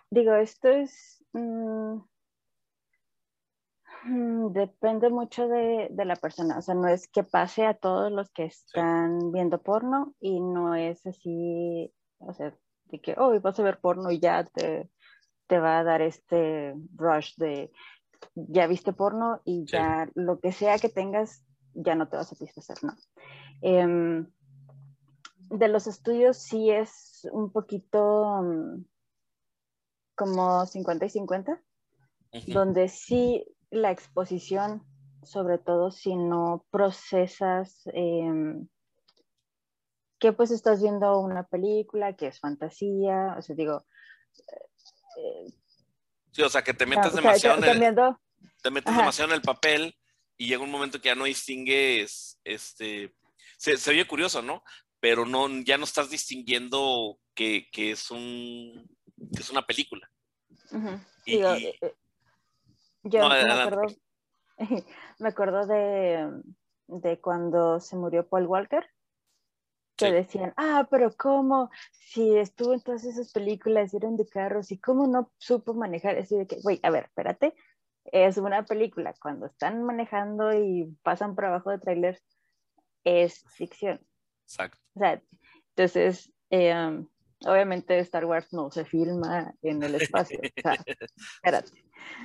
digo, esto es... Mm, mm, depende mucho de, la persona, o sea, no es que pase a todos los que están viendo porno y no es así, o sea, que hoy vas a ver porno y ya te, te, va a dar este rush de ya viste porno y ya lo que sea que tengas ya no te va a satisfacer, ¿no? Em, de los estudios sí es un poquito mm, como 50 y 50, donde sí la exposición, sobre todo si no procesas em, que pues estás viendo una película que es fantasía, o sea, digo... Eh, sí, o sea, que te metes demasiado en el, te metes demasiado en el papel y llega un momento que ya no distingues, este, se, se oye curioso, ¿no? Pero no, ya no estás distinguiendo que, que es un, que es una película. y, eh, eh, yo me, acuerdo, (laughs) me acuerdo de, de cuando se murió Paul Walker que decían, ah, pero ¿cómo? Si estuvo en todas esas películas, eran de carros, y cómo no supo manejar, así de que, güey, a ver, espérate, es una película, cuando están manejando y pasan por abajo de trailers, es ficción. Exacto. O sea, entonces, em, obviamente Star Wars no se filma en el espacio, o sea, (laughs) espérate.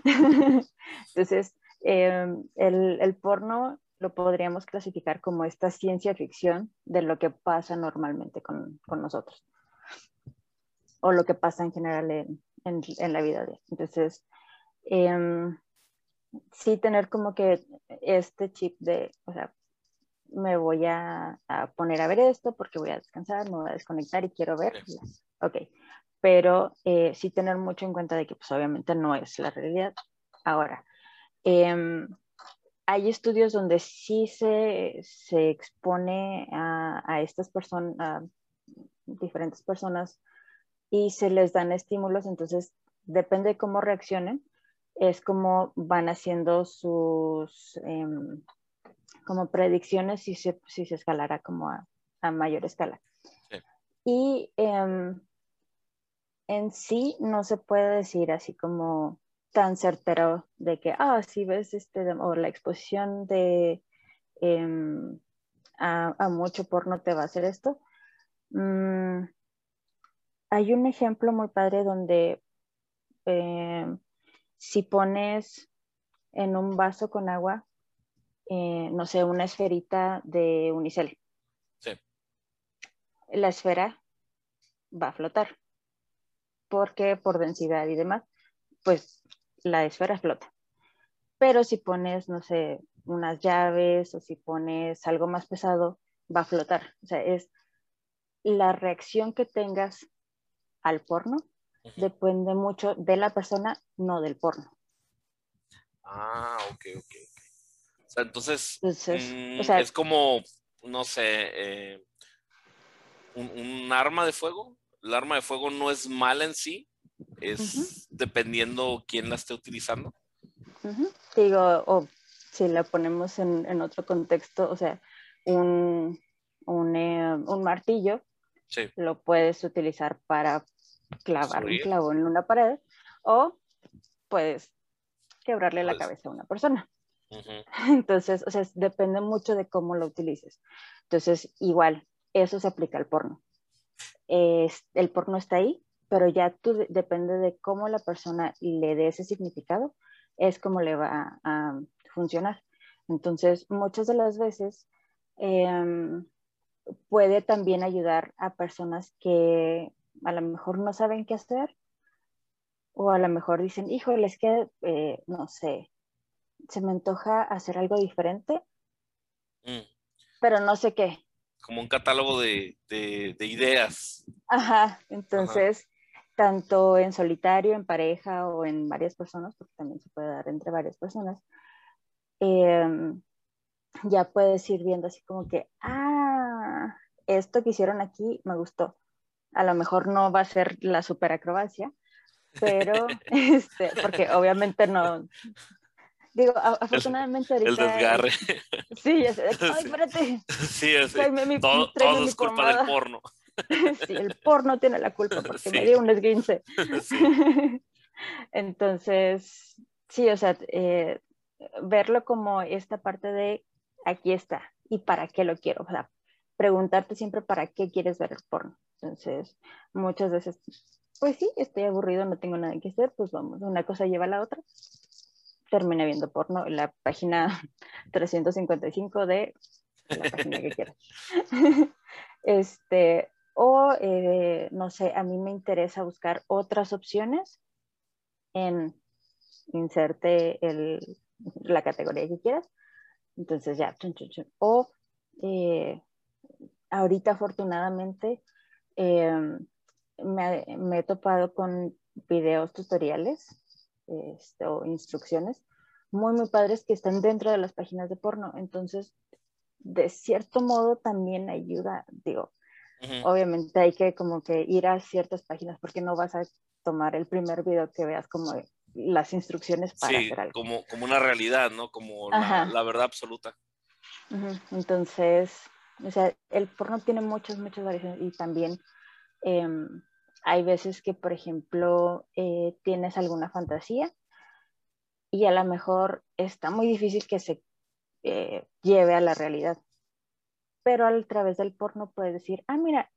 (laughs) entonces, em, el, el porno lo podríamos clasificar como esta ciencia ficción de lo que pasa normalmente con, nosotros o lo que pasa en general en, la vida de Entonces, em, sí tener como que este chip de, o sea, me voy a, poner a ver esto porque voy a descansar, me voy a desconectar y quiero ver. Ok, pero eh, sí tener mucho en cuenta de que pues obviamente no es la realidad. Ahora, eh, hay estudios donde sí se, se expone a, a estas personas, a diferentes personas, y se les dan estímulos, entonces depende de cómo reaccionen, es como van haciendo sus em, como predicciones si se, si se escalará como a, a mayor escala. Y em, en sí no se puede decir así como tan certero de que, ah, si ves este, o la exposición de em, a, mucho porno te va a hacer esto. Mm, hay un ejemplo muy padre donde em, si pones en un vaso con agua, eh, no sé, una esferita de unicel. La esfera va a flotar. Porque por densidad y demás, pues la esfera flota. Pero si pones, no sé, unas llaves o si pones algo más pesado, va a flotar. O sea, es la reacción que tengas al porno depende mucho de la persona, no del porno. Ah, ok, ok. O sea, entonces, mm, es como, no sé, eh, un, arma de fuego. El arma de fuego no es mala en sí, es dependiendo quién la esté utilizando. Digo, o si la ponemos en, otro contexto, o sea, un, un, eh, un martillo, lo puedes utilizar para clavar un clavo en una pared o puedes quebrarle la cabeza a una persona. (laughs) Entonces, o sea, depende mucho de cómo lo utilices. Entonces, igual, eso se aplica al porno. el porno está ahí, pero ya tú depende de cómo la persona le dé ese significado, es como le va a, funcionar. Entonces, muchas de las veces em, puede también ayudar a personas que a lo mejor no saben qué hacer o a lo mejor dicen, híjole, es que, eh, no sé, se me antoja hacer algo diferente, mm. pero no sé qué. Como un catálogo de, ideas. Ajá, entonces, tanto en solitario, en pareja o en varias personas, porque también se puede dar entre varias personas, em, ya puedes ir viendo así como que, ah, esto que hicieron aquí me gustó. A lo mejor no va a ser la super acrobacia, pero, (laughs) este, porque obviamente no, digo, afortunadamente ahorita... El desgarre. Sí, es, ay, (laughs) espérate. Sí, es, todo, todo es culpa del porno. (laughs) Sí, el porno tiene la culpa (laughs) porque me dio un esguince. (laughs) Sí. Entonces, sí, o sea, eh, verlo como esta parte de aquí está y para qué lo quiero. O sea, preguntarte siempre para qué quieres ver el porno. Entonces, muchas veces pues sí, estoy aburrido, no tengo nada que hacer, pues vamos, una cosa lleva a la otra. Terminé viendo porno en la página 355 de la página que quieras. este, o eh, no sé, a mí me interesa buscar otras opciones en inserte el, la categoría que quieras. Entonces ya, o eh, ahorita afortunadamente eh, me, he topado con videos tutoriales este, o instrucciones muy, muy padres que están dentro de las páginas de porno. Entonces, de cierto modo también ayuda, digo, obviamente hay que como que ir a ciertas páginas porque no vas a tomar el primer video que veas como las instrucciones para hacer algo. Como, como una realidad, ¿no? Como la, verdad absoluta. Entonces, o sea, el porno tiene muchas, muchas variaciones y también em, hay veces que, por ejemplo, eh, tienes alguna fantasía y a lo mejor está muy difícil que se eh, lleve a la realidad. Pero a través del porno puedes decir, ah, mira,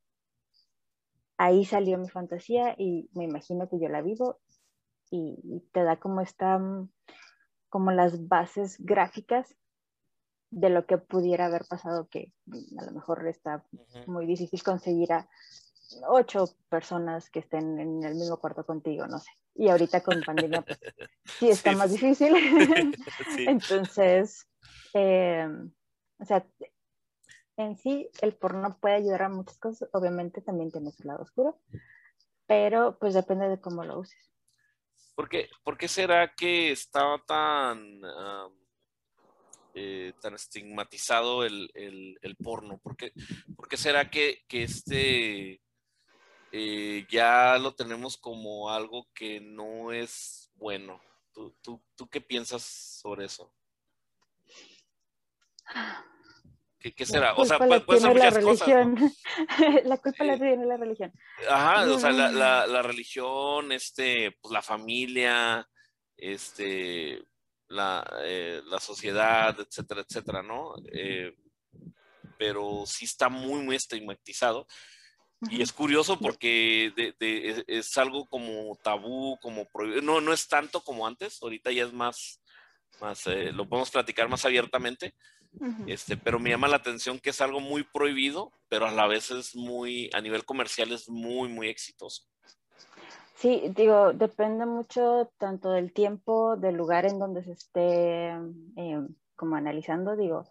ahí salió mi fantasía y me imagino que yo la vivo y, te da como esta, como las bases gráficas de lo que pudiera haber pasado que a lo mejor está muy difícil conseguir a, ocho personas que estén en el mismo cuarto contigo, no sé. Y ahorita con (laughs) pandemia, pues sí está más difícil. (laughs) (laughs) Entonces, eh, o sea, en sí el porno puede ayudar a muchas cosas. Obviamente también tiene su lado oscuro, pero pues depende de cómo lo uses. ¿Por qué, ¿por qué será que estaba tan, eh, tan estigmatizado el, el, porno? ¿Por qué, ¿Por qué, será que, que este eh, ya lo tenemos como algo que no es bueno. ¿Tú, tú, qué piensas sobre eso? ¿Qué, será? O sea, puede, ser muchas religión. cosas. (laughs) la culpa la tiene la religión. Ajá, o sea, la, la, la, religión, este, pues la familia, este, la, eh, la sociedad, etcétera, etcétera, ¿no? Eh, pero sí está muy, muy estigmatizado. Y es curioso porque es, algo como tabú, como prohibido. No, no es tanto como antes, ahorita ya es más, más eh, lo podemos platicar más abiertamente. Este, pero me llama la atención que es algo muy prohibido, pero a la vez es muy, a nivel comercial es muy, muy exitoso. Sí, digo, depende mucho tanto del tiempo, del lugar en donde se esté eh, como analizando. Digo,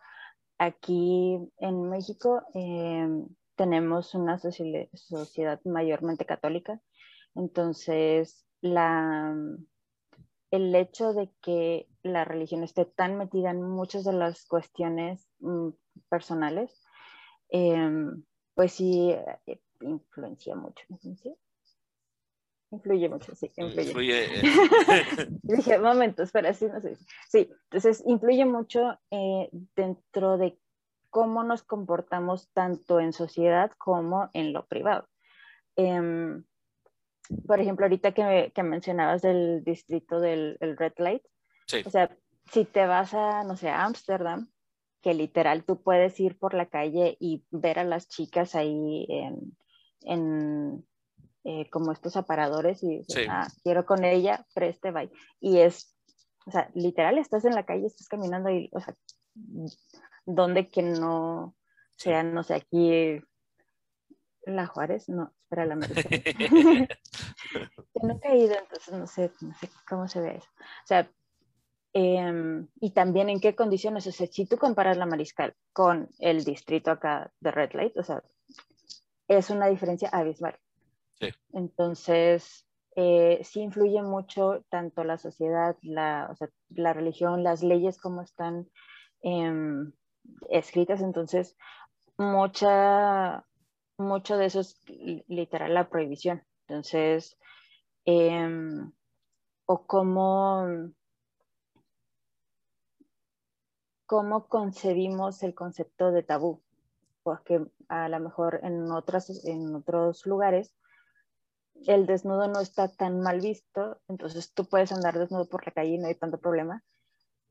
aquí en México, eh, tenemos una sociedad mayormente católica, entonces la, el hecho de que la religión esté tan metida en muchas de las cuestiones mm, personales, em, pues sí eh, influencia mucho. Influye mucho, sí, influye. Eh. (laughs) Dije, momento, espera, sí, no sé. Sí, entonces influye mucho eh, dentro de cómo nos comportamos tanto en sociedad como en lo privado. Em, por ejemplo, ahorita que, que, mencionabas del distrito del Red Light, o sea, si te vas a, no sé, a Ámsterdam, que literal tú puedes ir por la calle y ver a las chicas ahí en, en eh, como estos aparadores y ah, quiero con ella, preste, bye. Y es, o sea, literal, estás en la calle, estás caminando y, o sea, donde que no sea, no sé, aquí la Juárez, no, espera la no (laughs) (laughs) he ido, entonces no sé, no sé cómo se ve eso. O sea, em, y también en qué condiciones, o sea, si tú comparas la Mariscal con el distrito acá de Red Light, o sea, es una diferencia abismal. Sí. Entonces, eh, sí influye mucho tanto la sociedad, la, o sea, la religión, las leyes, cómo están em, escritas. Entonces, mucha, mucho de eso es literal la prohibición. Entonces, em, o cómo, cómo concebimos el concepto de tabú, porque a lo mejor en, otras, en otros lugares el desnudo no está tan mal visto, entonces tú puedes andar desnudo por la calle y no hay tanto problema,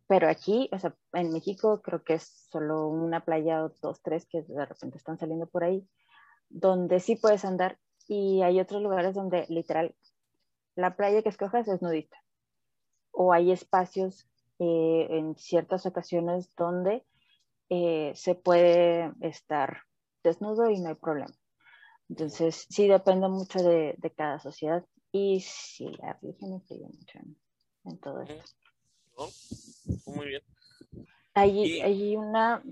pero aquí, o sea, en México creo que es solo una playa o dos, tres que de repente están saliendo por ahí, donde sí puedes andar y hay otros lugares donde literal la playa que escojas es nudista. O hay espacios eh, en ciertas ocasiones donde eh, se puede estar desnudo y no hay problema. Entonces, sí depende mucho de, cada sociedad y sí, la religión influye mucho en, todo esto. Muy bien. Hay, hay una,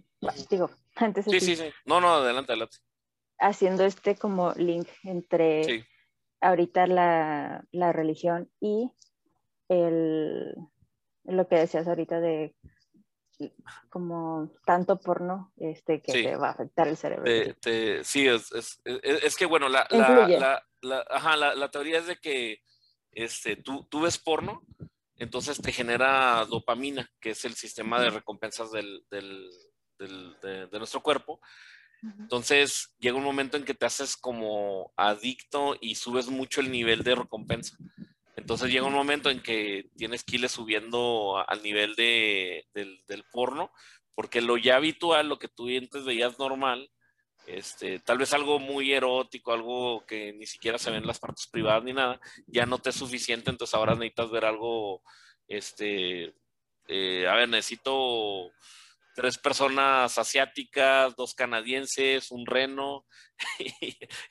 digo, (laughs) antes de... Sí, sí, sí. No, no, adelante, adelante haciendo este como link entre ahorita la, la, religión y el, lo que decías ahorita de como tanto porno este, que te va a afectar el cerebro. sí, es, es, es, que bueno, la, la, la, ajá, la, teoría es de que este, tú, tú ves porno, entonces te genera dopamina, que es el sistema de recompensas del, del, del de, de, nuestro cuerpo. Entonces llega un momento en que te haces como adicto y subes mucho el nivel de recompensa. Entonces llega un momento en que tienes que irle subiendo al nivel de, del, porno, porque lo ya habitual, lo que tú antes veías normal, este, tal vez algo muy erótico, algo que ni siquiera se ve en las partes privadas ni nada, ya no te es suficiente, entonces ahora necesitas ver algo, este, eh, a ver, necesito tres personas asiáticas, dos canadienses, un reno (laughs)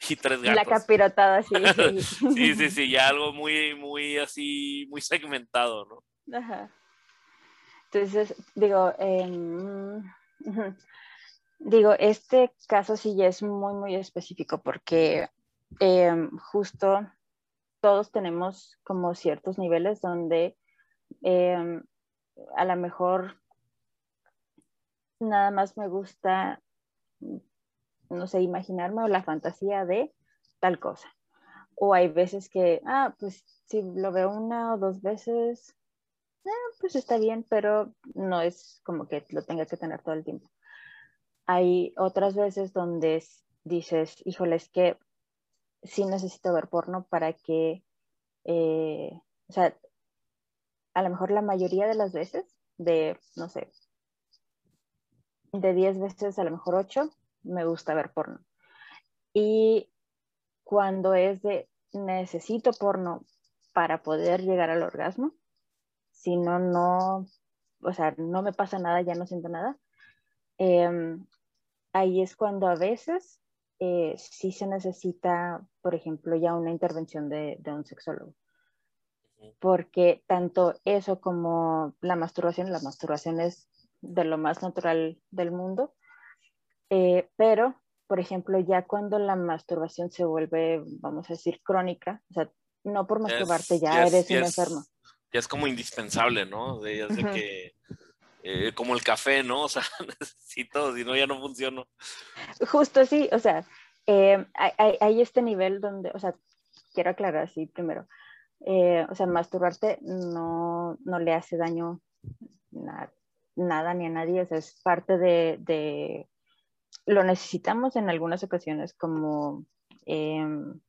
y, tres gatos. La capirotada, (laughs) sí. sí, sí, sí, ya algo muy, muy así, muy segmentado, ¿no? Ajá. Entonces, digo, digo, este caso sí ya es muy, muy específico porque em, justo todos tenemos como ciertos niveles donde em, a lo mejor nada más me gusta, no sé, imaginarme o la fantasía de tal cosa. O hay veces que, ah, pues si lo veo una o dos veces, eh, pues está bien, pero no es como que lo tenga que tener todo el tiempo. Hay otras veces donde dices, híjole, es que sí necesito ver porno para que, eh, o sea, a lo mejor la mayoría de las veces, de, no sé, de 10 veces, a lo mejor 8, me gusta ver porno. Y cuando es de necesito porno para poder llegar al orgasmo, si no, no, o sea, no me pasa nada, ya no siento nada, em, ahí es cuando a veces eh, sí se necesita, por ejemplo, ya una intervención de, de un sexólogo porque tanto eso como la masturbación, la masturbación es de lo más natural del mundo. Eh, pero, por ejemplo, ya cuando la masturbación se vuelve, vamos a decir, crónica, o sea, no por masturbarte ya, eres un enfermo. Ya es como indispensable, ¿no? De, que, eh, como el café, ¿no? (laughs) O sea, necesito, si no, ya no funciono. Justo así, o sea, eh, hay, hay, este nivel donde, o sea, quiero aclarar así primero. o sea, masturbarte no, no le hace daño nada, nada ni a nadie, es parte de, lo necesitamos en algunas ocasiones como em,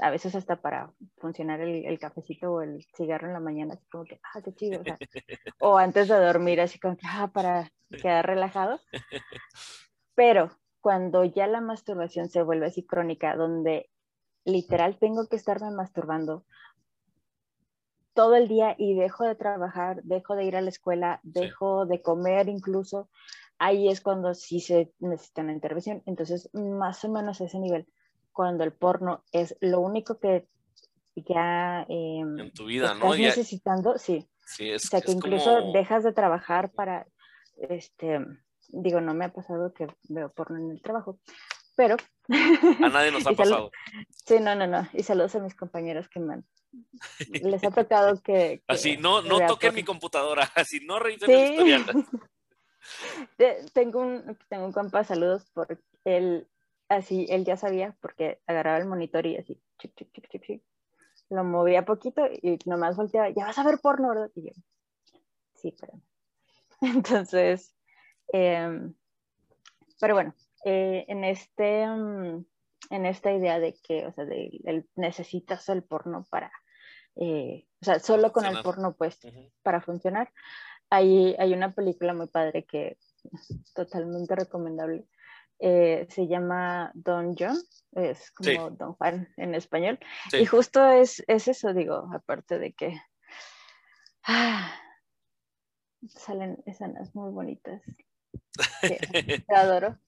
a veces hasta para funcionar el, cafecito o el cigarro en la mañana, así como que, ah, qué chido. (laughs) O, antes de dormir, así como que, ah, para quedar relajado. Pero cuando ya la masturbación se vuelve así crónica, donde literal tengo que estarme masturbando todo el día y dejo de trabajar, dejo de ir a la escuela, dejo de comer incluso, ahí es cuando sí se necesita una intervención. Entonces, más o menos a ese nivel cuando el porno es lo único que ya em, en tu vida, estás necesitando, sí. sí es, o sea, que incluso dejas de trabajar para, este, digo, no me ha pasado que veo porno en el trabajo, pero... A nadie nos (laughs) ha pasado. Sí, no, no, no. Y saludos a mis compañeros que me han... Les ha tocado (laughs) que... así, no, no toquen mi computadora, (laughs) así, no revisen el historial. (laughs) tengo un, tengo un compa, saludos, por el así él ya sabía porque agarraba el monitor y así, lo movía poquito y nomás volteaba, ya vas a ver porno, ¿verdad? Y yo, sí, pero... Entonces, em, pero bueno, eh, en, este, mm, en esta idea de que, o sea, de, el, necesitas el porno para, eh, o sea, solo con el porno, pues, para funcionar, hay, hay una película muy padre que es totalmente recomendable, eh, se llama Don John, es como Don Juan en español. Y justo es, es, eso, digo, aparte de que ah, salen escenas muy bonitas. te (laughs) adoro.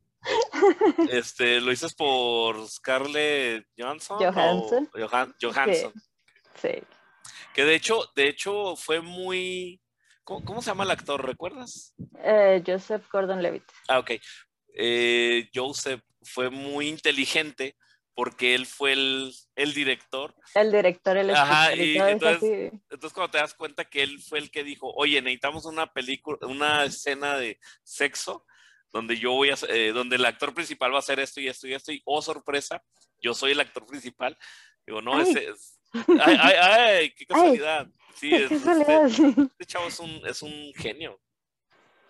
Este, ¿Lo dices por Scarlett Johansson? Johansson. Johansson. Sí. Que de hecho, de hecho fue muy. ¿Cómo, se llama el actor? ¿Recuerdas? Eh, Joseph Gordon Levitt. Ah, ok. Eh, Joseph fue muy inteligente porque él fue el, director. El director, el Ajá, y entonces, entonces, cuando te das cuenta que él fue el que dijo, oye, necesitamos una película, una escena de sexo donde yo voy a, eh, donde el actor principal va a hacer esto y esto y esto, y oh sorpresa, yo soy el actor principal. Digo, no, ese es, ay, ay, ay, qué casualidad. sí, es, este, este, chavo es un, es un genio.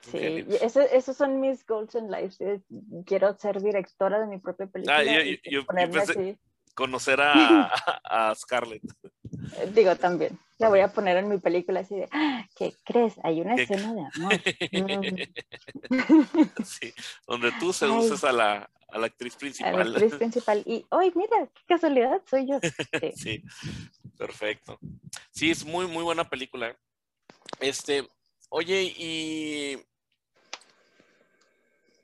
Sí, esos son mis goals en life. Quiero ser directora de mi propia película. Ah, yo, conocer (laughs) a, a, Scarlett. (laughs) Digo, también. La voy a poner en mi película así de, ah, ¿qué crees? Hay una escena de amor. (laughs) sí, donde tú (laughs) seduces a la, a la actriz principal. A la actriz principal. Y, ¡ay, mira! ¡Qué casualidad! Soy yo. Sí. sí, perfecto. Sí, es muy, muy buena película. Este, oye, y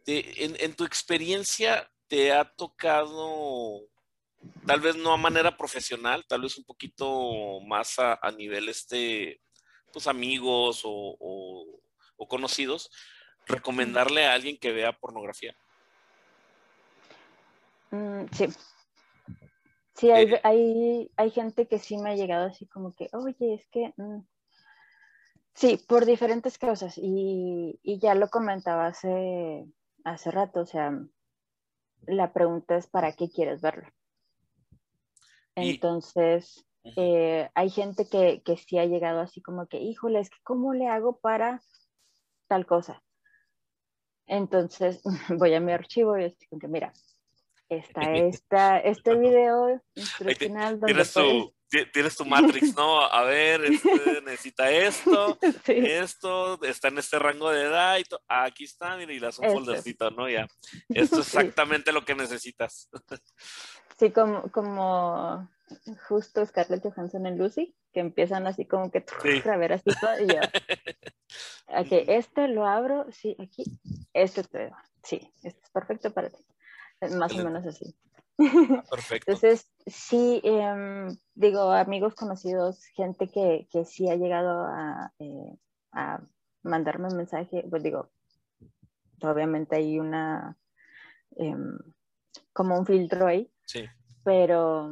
en, tu experiencia, ¿te ha tocado, tal vez no a manera profesional, tal vez un poquito más a, nivel este, pues amigos o, conocidos, recomendarle a alguien que vea pornografía? Mm, sí. Sí, hay, hay, hay, gente que sí me ha llegado así como que, oye, es que... Mm, sí, por diferentes causas. Y, y, ya lo comentaba hace, hace rato, o sea, la pregunta es ¿para qué quieres verlo? Entonces, eh, hay gente que, que sí ha llegado así como que, híjole, es que ¿cómo le hago para tal cosa? Entonces, (laughs) voy a mi archivo y estoy como que, mira, está (laughs) esta, este video instruccional donde tienes tu (laughs) Matrix, ¿no? A ver, este necesita esto, esto, está en este rango de edad y aquí está, y le das un foldercito, ¿no? Ya. Esto es exactamente lo que necesitas. Sí, como, como justo Scarlett Johansson en Lucy, que empiezan así como que (laughs) a ver así todo, y yo, (laughs) ok, este lo abro, sí, aquí, este te sí, este es perfecto para ti. Más o menos así. (laughs) Perfecto. Entonces, sí, em, digo, amigos conocidos, gente que, que sí ha llegado a, eh, a mandarme un mensaje, pues digo, obviamente hay una, em, como un filtro ahí, sí. pero,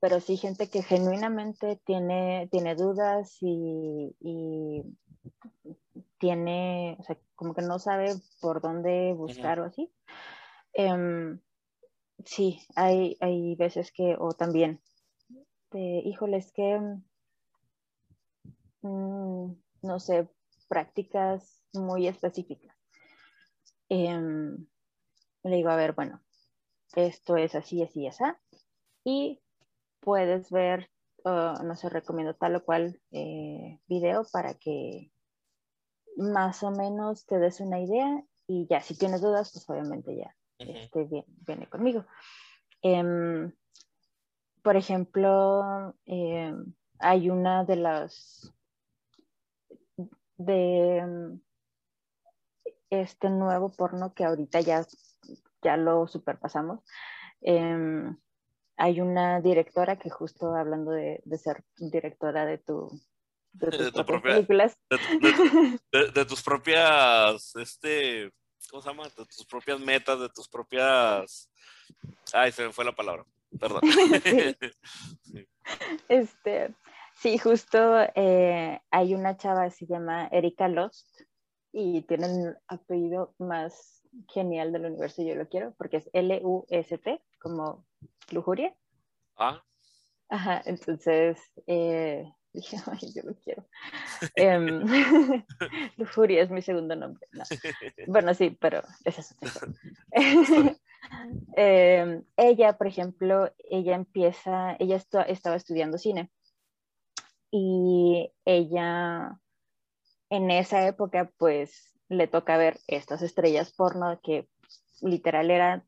pero sí gente que genuinamente tiene, tiene dudas y, y tiene, o sea, como que no sabe por dónde buscar o así. Em, sí, hay, hay veces que, o también, de, híjoles, que, mm, no sé, prácticas muy específicas. Em, le digo, a ver, bueno, esto es así, así, así, y puedes ver, no sé, recomiendo tal o cual eh, video para que más o menos te des una idea y ya, si tienes dudas, pues obviamente ya este, viene, conmigo. Em, por ejemplo, em, hay una de las de em, este nuevo porno que ahorita ya, ya lo superpasamos. hay una directora que justo hablando de, ser directora de tu de tus propias películas. De, tus propias este ¿cómo se llama? De tus propias metas, de tus propias. Ay, se me fue la palabra. Perdón. (laughs) (laughs) sí. Este, sí, justo eh, hay una chava, se llama Erika Lost, y tiene el apellido más genial del universo, yo lo quiero, porque es L-U-S-T, como lujuria. Ah. Ajá, entonces eh, (laughs) dije, ay, yo lo quiero. (laughs) Em, (laughs) Lujuria es mi segundo nombre. Bueno, sí, pero esa es em, ella, por ejemplo, ella empieza, ella estaba estudiando cine y ella en esa época pues le toca ver estas estrellas porno que literal era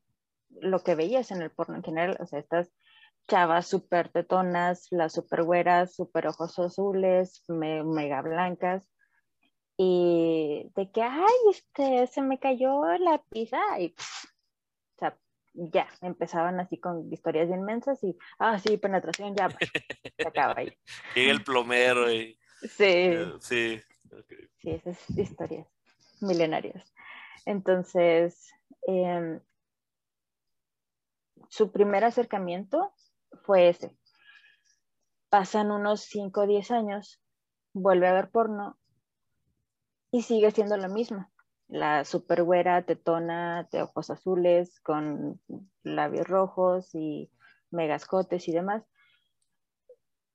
lo que veías en el porno en general, o sea, estas chavas súper tetonas, las súper güeras, súper ojos azules, mega blancas. Y de que, ay, este, se me cayó la pizza y, o sea, ya, empezaban así con historias inmensas y, ah, sí, penetración, ya, pues, se acaba ahí. (laughs) Llega el plomero y... Sí. Eh, sí. Sí, esas historias milenarias. Entonces, em, su primer acercamiento fue ese. Pasan unos 5 o 10 años, vuelve a ver porno y sigue siendo lo mismo. La super güera, tetona, de ojos azules, con labios rojos y megascotes y demás.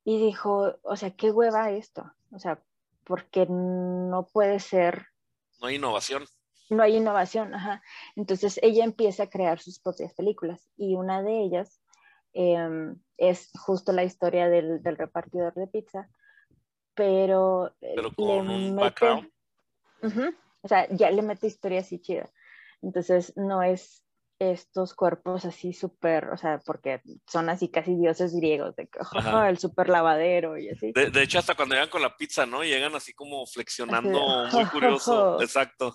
Y dijo, o sea, qué hueva esto. O sea, porque no puede ser. No hay innovación. No hay innovación, ajá. Entonces ella empieza a crear sus propias películas y una de ellas Em, es justo la historia del, repartidor de pizza, pero, eh, con un background. o sea, ya le mete historia así chida. Entonces, no es estos cuerpos así súper, o sea, porque son así casi dioses griegos, de (laughs) el súper lavadero y así. De, hecho, hasta cuando llegan con la pizza, ¿no? Llegan así como flexionando, muy curioso. Exacto.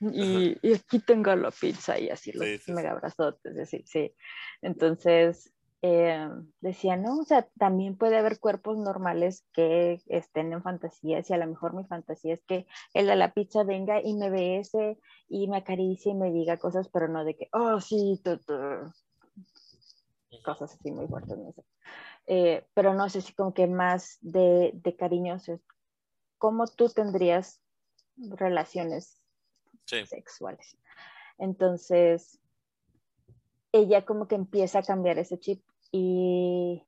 y, y, aquí tengo la pizza y así los mega abrazotes, así, sí. Entonces, eh, decía, no, o sea, también puede haber cuerpos normales que estén en fantasías y a lo mejor mi fantasía es que el de la pizza venga y me bese y me acaricie y me diga cosas, pero no de que, oh, sí, cosas así muy fuertes, no sé. Eh, pero no sé si como que más de, de cariños cómo tú tendrías relaciones sexuales. Entonces, ella como que empieza a cambiar ese chip y,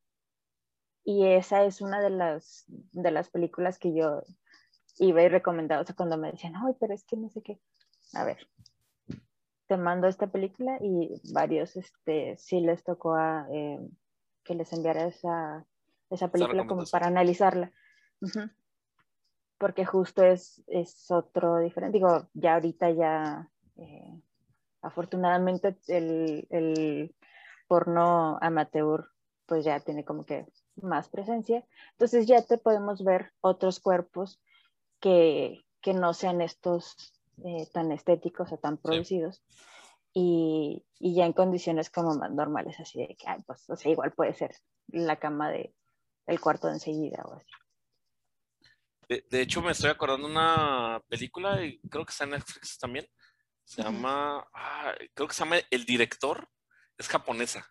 y esa es una de las, de las películas que yo iba y recomendaba, o sea, cuando me decían, ay, pero es que no sé qué, a ver, te mando esta película y varios, este, sí les tocó a, eh, que les enviara esa, esa película como para analizarla. Porque justo es, es otro diferente. Digo, ya ahorita ya, eh, afortunadamente, el, el, porno amateur pues ya tiene como que más presencia. Entonces ya te podemos ver otros cuerpos que, que no sean estos eh, tan estéticos o tan producidos. Y, y, ya en condiciones como más normales, así de que, pues, o sea, igual puede ser la cama de el cuarto de enseguida o así. De, hecho, me estoy acordando de una película, y creo que está en Netflix también. Se llama, ah, creo que se llama El Director, es japonesa.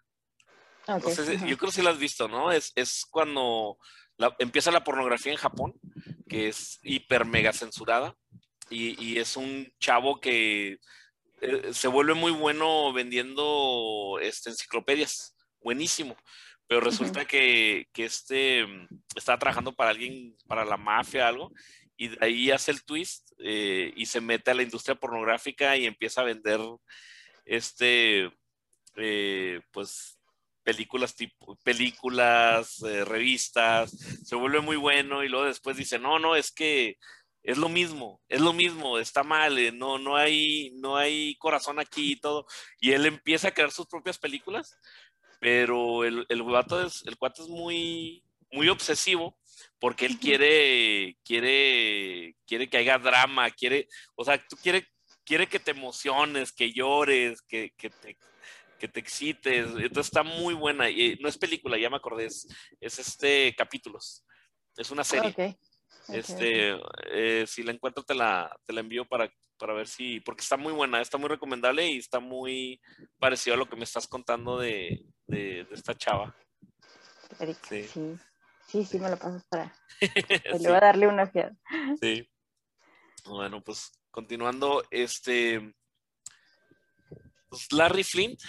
yo creo que sí la has visto, ¿no? Es, es cuando empieza la pornografía en Japón, que es hiper mega censurada, y, y es un chavo que eh, se vuelve muy bueno vendiendo este, enciclopedias, buenísimo pero resulta que, que, este mm, está trabajando para alguien, para la mafia, algo, y de ahí hace el twist eh, y se mete a la industria pornográfica y empieza a vender este, eh, pues, películas tipo, películas, eh, revistas, se vuelve muy bueno y luego después dice, no, no, es que es lo mismo, es lo mismo, está mal, eh, no, no, hay, no hay corazón aquí y todo. Y él empieza a crear sus propias películas, pero el, el, es, el cuate es muy, muy obsesivo porque él quiere, quiere, quiere que haya drama, quiere, o sea, tú quiere, quiere que te emociones, que llores, que, que te, que te excites. Entonces está muy buena. Y no es película, ya me acordé, es, este capítulos. Es una serie. Este, eh, si la encuentro te la, te la envío para, para ver si, porque está muy buena, está muy recomendable y está muy parecido a lo que me estás contando de, de, esta chava. Sí. sí. Sí, me lo pasas para. (laughs) Le voy a darle una fiada. Sí. Bueno, pues continuando, este. Pues Larry Flint,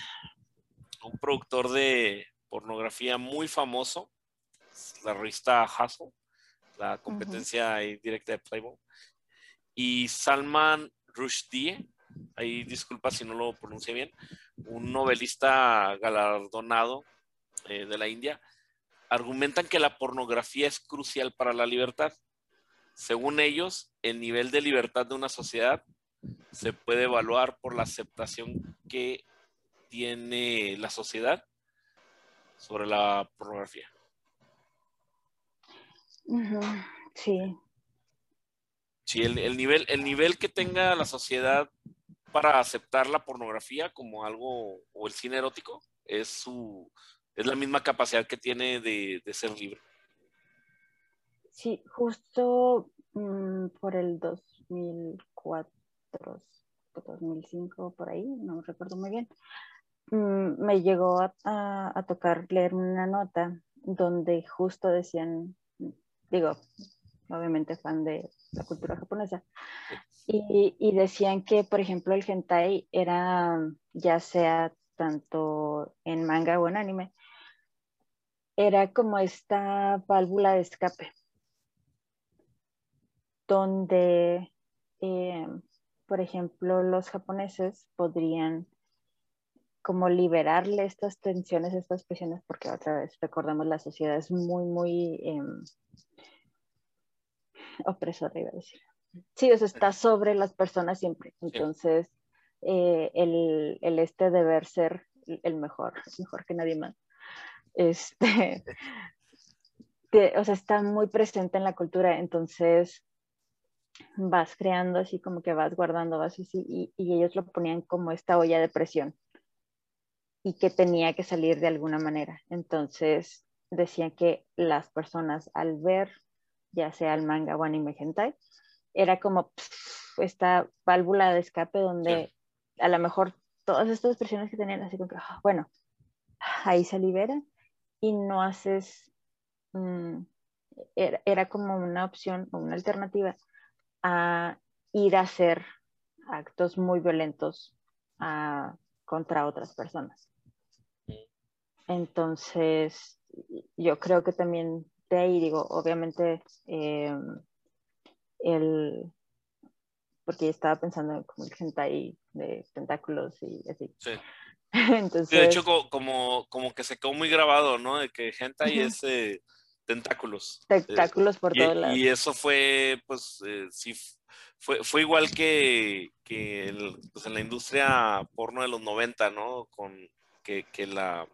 un productor de pornografía muy famoso, la revista Hustle, la competencia directa de Playboy, y Salman Rushdie, ahí disculpa si no lo pronuncié bien, un novelista galardonado eh, de la India, argumentan que la pornografía es crucial para la libertad. Según ellos, el nivel de libertad de una sociedad se puede evaluar por la aceptación que tiene la sociedad sobre la pornografía. Sí. Sí, el, nivel, el nivel que tenga la sociedad para aceptar la pornografía como algo, o el cine erótico, es su es la misma capacidad que tiene de, ser libre. Sí, justo mm, por el 2004, 2005, por ahí, no recuerdo muy bien, mm, me llegó a, a, tocar leer una nota donde justo decían, digo, obviamente fan de la cultura japonesa, y, y, decían que, por ejemplo, el hentai era, ya sea tanto en manga o en anime, era como esta válvula de escape, donde, eh, por ejemplo, los japoneses podrían como liberarle estas tensiones, estas presiones, porque otra vez recordamos la sociedad es muy, muy eh, opresora, iba a decir. Sí, o sea, está sobre las personas siempre. Entonces, eh, el, el, este deber ser el mejor, mejor que nadie más. Este, (laughs) o sea, está muy presente en la cultura. Entonces, vas creando así como que vas guardando, vas así, y, y ellos lo ponían como esta olla de presión y que tenía que salir de alguna manera. Entonces decían que las personas al ver ya sea el manga o anime hentai, era como esta válvula de escape donde a lo mejor todas estas expresiones que tenían así como que, ah, bueno, ahí se libera y no haces, mm, era, como una opción o una alternativa a ir a hacer actos muy violentos ah, contra otras personas. Entonces, yo creo que también de ahí digo, obviamente, eh, el, porque estaba pensando en como el hentai de tentáculos y así. Sí. (laughs) Entonces... De hecho, como, como que se quedó muy grabado, ¿no? De que hentai es eh, tentáculos. Tentáculos por todos lados. Y eso fue, pues, eh, sí, fue, fue igual que, que pues, en la industria porno de los 90, ¿no? Con que, que la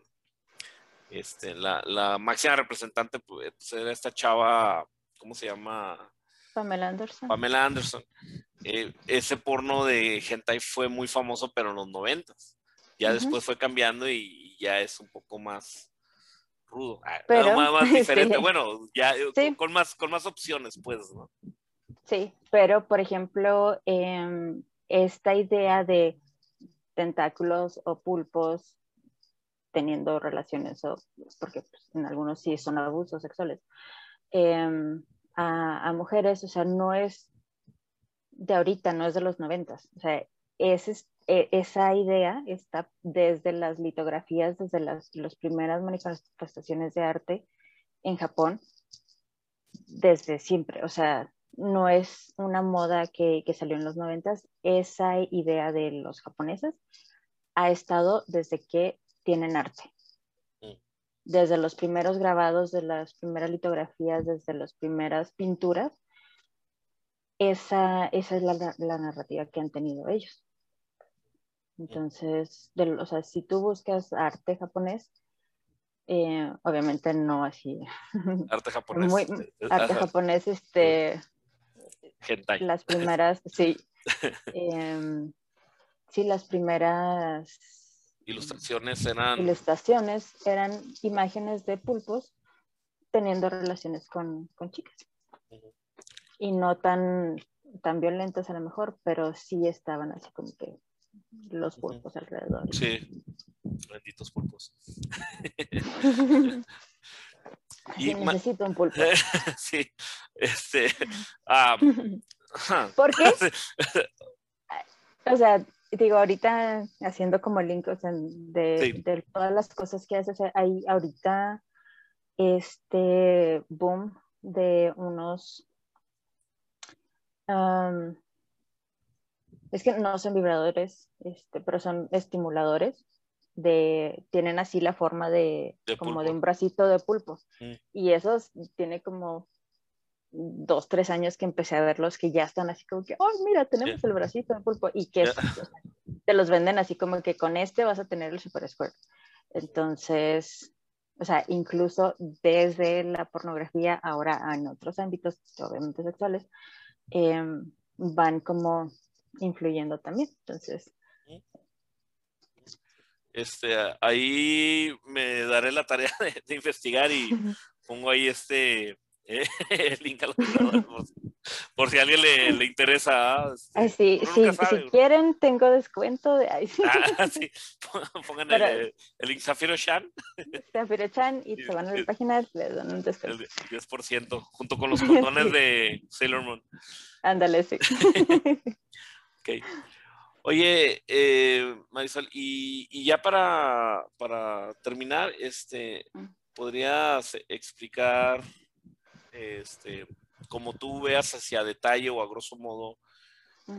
este, la, la máxima representante pues, era esta chava, ¿cómo se llama? Pamela Anderson. Pamela Anderson. Eh, ese porno de hentai fue muy famoso, pero en los noventas. Ya después fue cambiando y ya es un poco más rudo. Ah, pero, más, (laughs) diferente. Bueno, ya eh, con, más, con más opciones, pues, ¿no? Sí, pero por ejemplo, em, esta idea de tentáculos o pulpos teniendo relaciones, o, porque pues, en algunos sí son abusos sexuales, em, a, mujeres, o sea, no es de ahorita, no es de los noventas, o sea, es, e, esa idea está desde las litografías, desde las, primeras manifestaciones de arte en Japón, desde siempre, o sea, no es una moda que, que salió en los noventas, esa idea de los japoneses ha estado desde que tienen arte. Mm. Desde los primeros grabados, de las primeras litografías, desde las primeras pinturas, esa, esa es la, la narrativa que han tenido ellos. Entonces, de, o sea, si tú buscas arte japonés, eh, obviamente no así. (laughs) Arte japonés. Muy, Eh, arte ajá, japonés, este, hentai. las primeras, (laughs) sí. em, sí, las primeras Ilustraciones eran. ilustraciones eran imágenes de pulpos teniendo relaciones con, con chicas. Y no tan, tan violentas a lo mejor, pero sí estaban así como que los pulpos alrededor. Sí. Benditos pulpos. (laughs) (laughs) Y necesito un pulpo. (laughs) sí. Este. ah, ajá. ¿Por qué? O sea, digo, ahorita haciendo como link o sea, de, Sí. de todas las cosas que haces, hay ahorita este boom de unos... es que no son vibradores, este, pero son estimuladores. De, tienen así la forma de, De como pulpo. de un bracito de pulpo. Mm. Y esos tiene como dos, tres años que empecé a verlos que ya están así como que, oh, mira, tenemos el bracito de pulpo y que sea, te los venden así como que con este vas a tener el super squirt. Entonces, o sea, incluso desde la pornografía, ahora en otros ámbitos, obviamente sexuales, em, van como influyendo también. Entonces, Este, ahí me daré la tarea (laughs) de, de investigar y (laughs) pongo ahí este eh, (laughs) el link al por, por si a alguien le, le interesa. ah, este, ay, sí, sí, si quieren, tengo descuento de ahí. Ah, sí. Pongan Pero- el, el link Zafiro Shan, Zafiro-chan y Sí, se van a la sí. página, les dan un el descuento. de- 10%, junto con los condones Sí. de Sailor Moon. Ándale, sí. Ok. Oye, eh, Marisol, y, y ya para, para terminar, este. ¿podrías explicar, este, como tú veas hacia detalle o a grosso modo,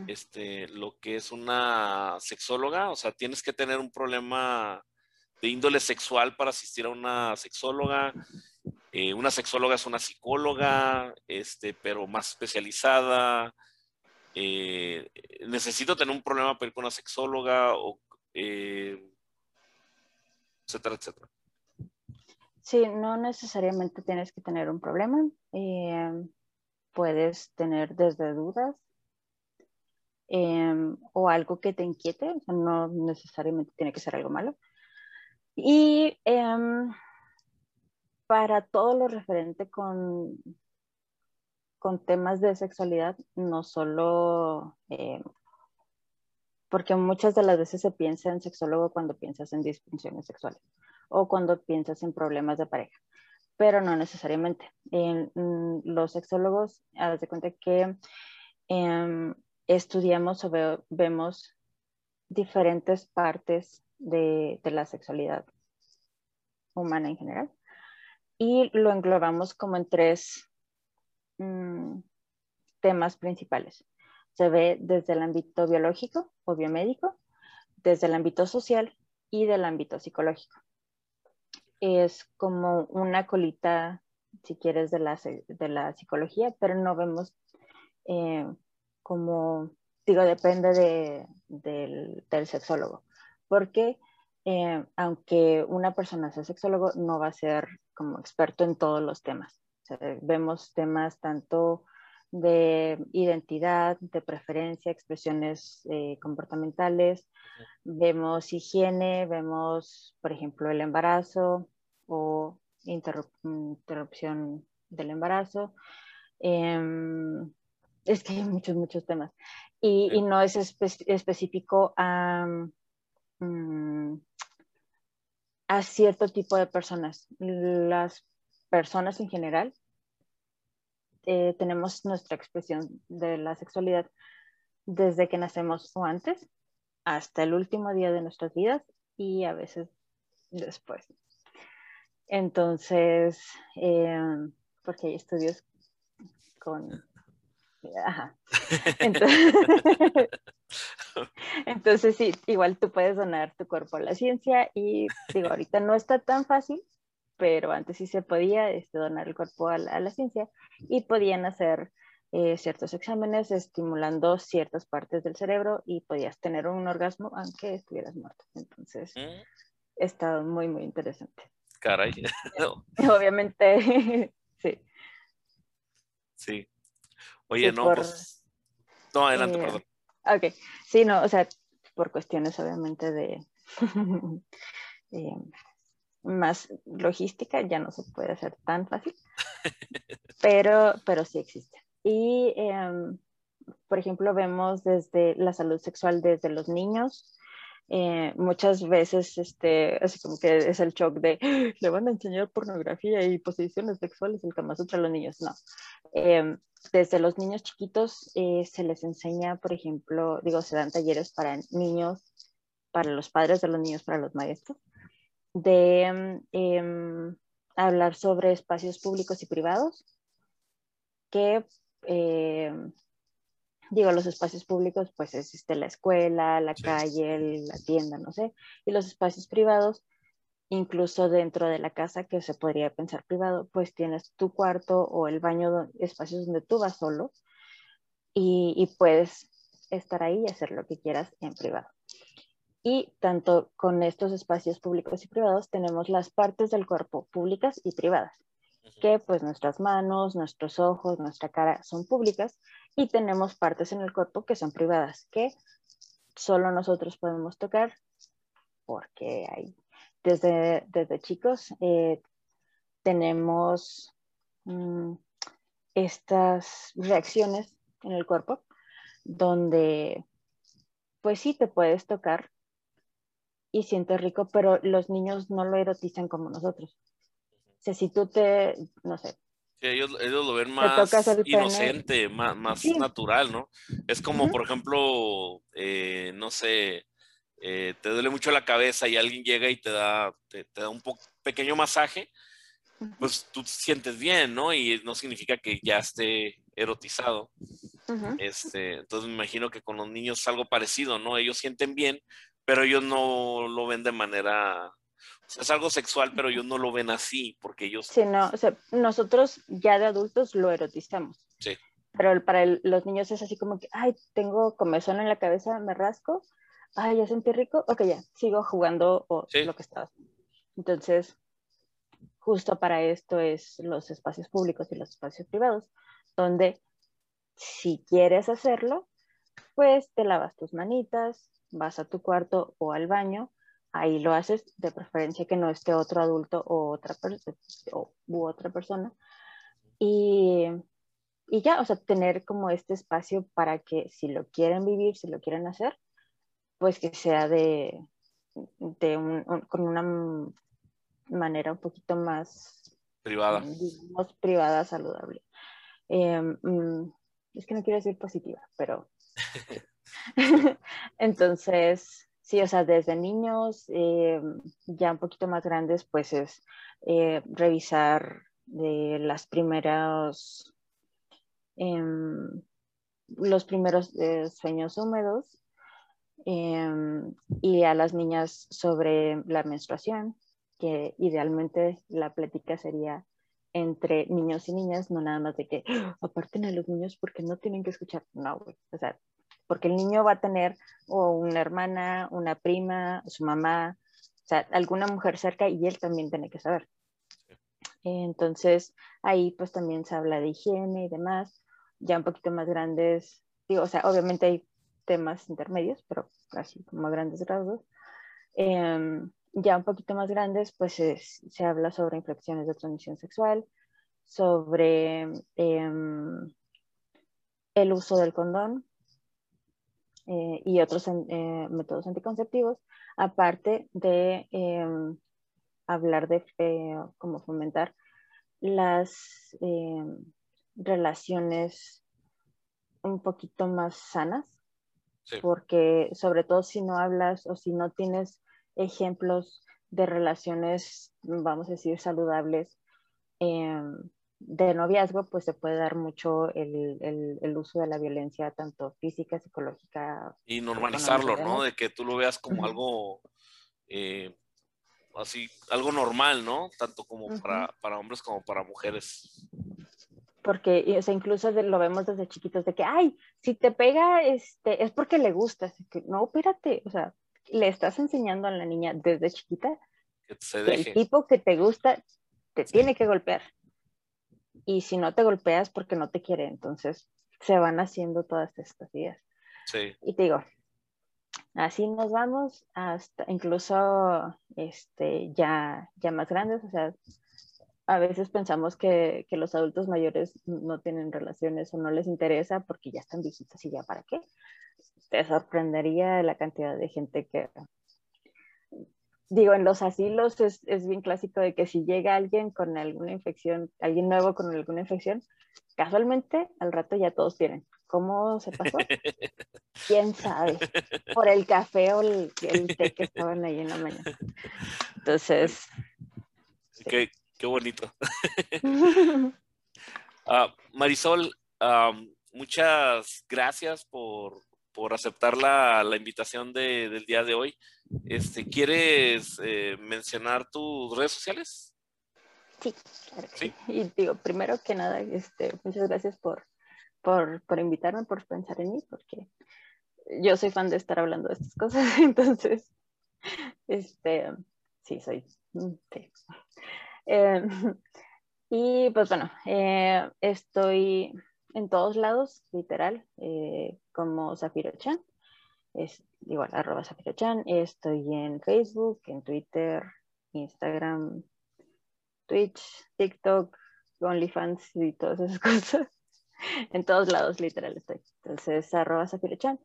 este, lo que es una sexóloga? O sea, tienes que tener un problema de índole sexual para asistir a una sexóloga. Eh, una sexóloga es una psicóloga, este, pero más especializada. Eh, necesito tener un problema para ir con una sexóloga o eh, etcétera, etcétera. Sí, no necesariamente tienes que tener un problema. eh, puedes tener desde dudas em, o algo que te inquiete, o sea, no necesariamente tiene que ser algo malo. Y em, para todo lo referente con, con temas de sexualidad, no solo em, porque muchas de las veces se piensa en sexólogo cuando piensas en disfunciones sexuales o cuando piensas en problemas de pareja, pero no necesariamente. En, mm, los sexólogos, haz de cuenta que em, estudiamos o ve- vemos diferentes partes de, de la sexualidad humana en general y lo englobamos como en tres mm, temas principales. Se ve desde el ámbito biológico o biomédico, desde el ámbito social y del ámbito psicológico. Es como una colita, si quieres, de la, de la psicología, pero no vemos eh, como, digo, depende de- del, del sexólogo, porque eh, aunque una persona sea sexólogo, no va a ser como experto en todos los temas. Sea, vemos temas tanto de identidad, de preferencia, expresiones eh, comportamentales, vemos higiene, vemos, por ejemplo, el embarazo o interrup- interrupción del embarazo. Em, es que hay muchos, muchos temas. Y, y no es espe- específico a, mm, a cierto tipo de personas. Las personas en general eh, tenemos nuestra expresión de la sexualidad desde que nacemos o antes hasta el último día de nuestras vidas y a veces después. Entonces, eh, porque hay estudios con... Ajá. Entonces, (laughs) Entonces, sí, igual tú puedes donar tu cuerpo a la ciencia y digo, ahorita no está tan fácil, pero antes sí se podía este, donar el cuerpo a la, ciencia y podían hacer eh, ciertos exámenes estimulando ciertas partes del cerebro y podías tener un orgasmo aunque estuvieras muerto. Entonces, mm. está muy, muy interesante. Caray. (laughs) Obviamente, (laughs) sí. Sí. Oye, no, pues... No, adelante, eh, perdón. Ok, sí, no, o sea, por cuestiones obviamente de (laughs) eh, más logística, ya no se puede hacer tan fácil, (laughs) pero, pero sí existe. Y, em, por ejemplo, vemos desde la salud sexual desde los niños, eh, muchas veces, este, así como que es el shock de, ¡Ah! le van a enseñar pornografía y posiciones sexuales el Kama Sutra a los niños. No. Em, desde los niños chiquitos eh, se les enseña, por ejemplo, digo, se dan talleres para niños, para los padres de los niños, para los maestros, de em, hablar sobre espacios públicos y privados que em, digo, los espacios públicos, pues existe la escuela, la calle, la tienda, no sé, y los espacios privados, incluso dentro de la casa, que se podría pensar privado, pues tienes tu cuarto o el baño, espacios donde tú vas solo y, y puedes estar ahí y hacer lo que quieras en privado. Y tanto con estos espacios públicos y privados tenemos las partes del cuerpo públicas y privadas que pues nuestras manos, nuestros ojos, nuestra cara son públicas y tenemos partes en el cuerpo que son privadas, que solo nosotros podemos tocar porque hay, desde, desde chicos eh, tenemos mm, estas reacciones en el cuerpo donde pues sí te puedes tocar y sientes rico, pero los niños no lo erotizan como nosotros sea, si tú te, no sé. ellos, lo ven más inocente, más, más natural, ¿no? Es como, por ejemplo, eh, no sé, eh, te duele mucho la cabeza y alguien llega y te da, te, da un pequeño masaje, pues tú te sientes bien, ¿no? Y no significa que ya esté erotizado. este, entonces me imagino que con los niños es algo parecido, ¿no? Ellos sienten bien, pero ellos no lo ven de manera es algo sexual, pero ellos no lo ven así, porque ellos... Sí, no, o sea, nosotros ya de adultos lo erotizamos. Sí. Pero para los niños es así como que, ay, tengo comezón en la cabeza, me rasco, ay, ya sentí rico, ok, ya, sigo jugando o lo que estaba. Entonces, justo para esto es los espacios públicos y los espacios privados, donde si quieres hacerlo, pues te lavas tus manitas, vas a tu cuarto o al baño ahí lo haces, de preferencia que no esté otro adulto o otra, o, u otra persona. Y, y, ya, o sea, tener como este espacio para que si lo quieren vivir, si lo quieren hacer, pues que sea de, de un, con una manera un poquito más privada, digamos, privada, saludable. Em, mm, es que no quiero decir positiva, pero (laughs) (laughs) entonces Sí, o sea, desde niños, eh, ya un poquito más grandes, pues es eh, revisar de las primeras, em, los primeros eh, sueños húmedos em, y a las niñas sobre la menstruación, que idealmente la plática sería entre niños y niñas, no nada más de que ¡Ah! aparten a los niños porque no tienen que escuchar, no, o sea, porque el niño va a tener o una hermana, una prima, su mamá, o sea, alguna mujer cerca y él también tiene que saber. Entonces, ahí pues también se habla de higiene y demás, ya un poquito más grandes, digo, o sea, obviamente hay temas intermedios, pero así como a grandes rasgos. Em, ya un poquito más grandes, pues se habla sobre infecciones de transmisión sexual, sobre em, el uso del condón, eh, y otros eh, métodos anticonceptivos, aparte de em, hablar de eh, cómo fomentar las em, relaciones un poquito más sanas, porque sobre todo si no hablas o si no tienes ejemplos de relaciones, vamos a decir, saludables, em, de noviazgo, pues se puede dar mucho el, el, el, uso de la violencia, tanto física, psicológica. Y normalizarlo, ¿no? De que tú lo veas como algo eh, así, algo normal, ¿no? Tanto como para, para, hombres como para mujeres. Porque, o sea, incluso lo vemos desde chiquitos, de que, ay, si te pega, este, es porque le gusta. que, no, espérate, o sea, le estás enseñando a la niña desde chiquita que, el tipo que te gusta te tiene que golpear. Y si no te golpeas porque no te quiere, entonces se van haciendo todas estas ideas. Sí. Y te digo, así nos vamos hasta incluso este, ya, ya más grandes, o sea, a veces pensamos que, que, los adultos mayores no tienen relaciones o no les interesa porque ya están viejitos y ya para qué. Te sorprendería la cantidad de gente que, digo, en los asilos es, es, bien clásico de que si llega alguien con alguna infección, alguien nuevo con alguna infección, casualmente al rato ya todos tienen. ¿Cómo se pasó? ¿Quién sabe? Por el café o el, té que estaban ahí en la mañana. Entonces... Qué, qué, bonito. uh, (laughs) Marisol, um, muchas gracias por, por aceptar la, la invitación de, del día de hoy. Este, ¿Quieres eh, mencionar tus redes sociales? Sí, claro. ¿Sí? Y digo, primero que nada, este, muchas gracias por, por, por invitarme, por pensar en mí, porque yo soy fan de estar hablando de estas cosas, (laughs) entonces, este, sí, soy. Mm, sí. Eh, y pues bueno, eh, estoy en todos lados, literal, eh, como Zafiro Chan. Es igual, arroba Zafiro Chan. Estoy en Facebook, en Twitter, Instagram, Twitch, TikTok, OnlyFans y todas esas (laughs) cosas. en todos lados, literal, estoy. Entonces, arroba Zafiro Chan.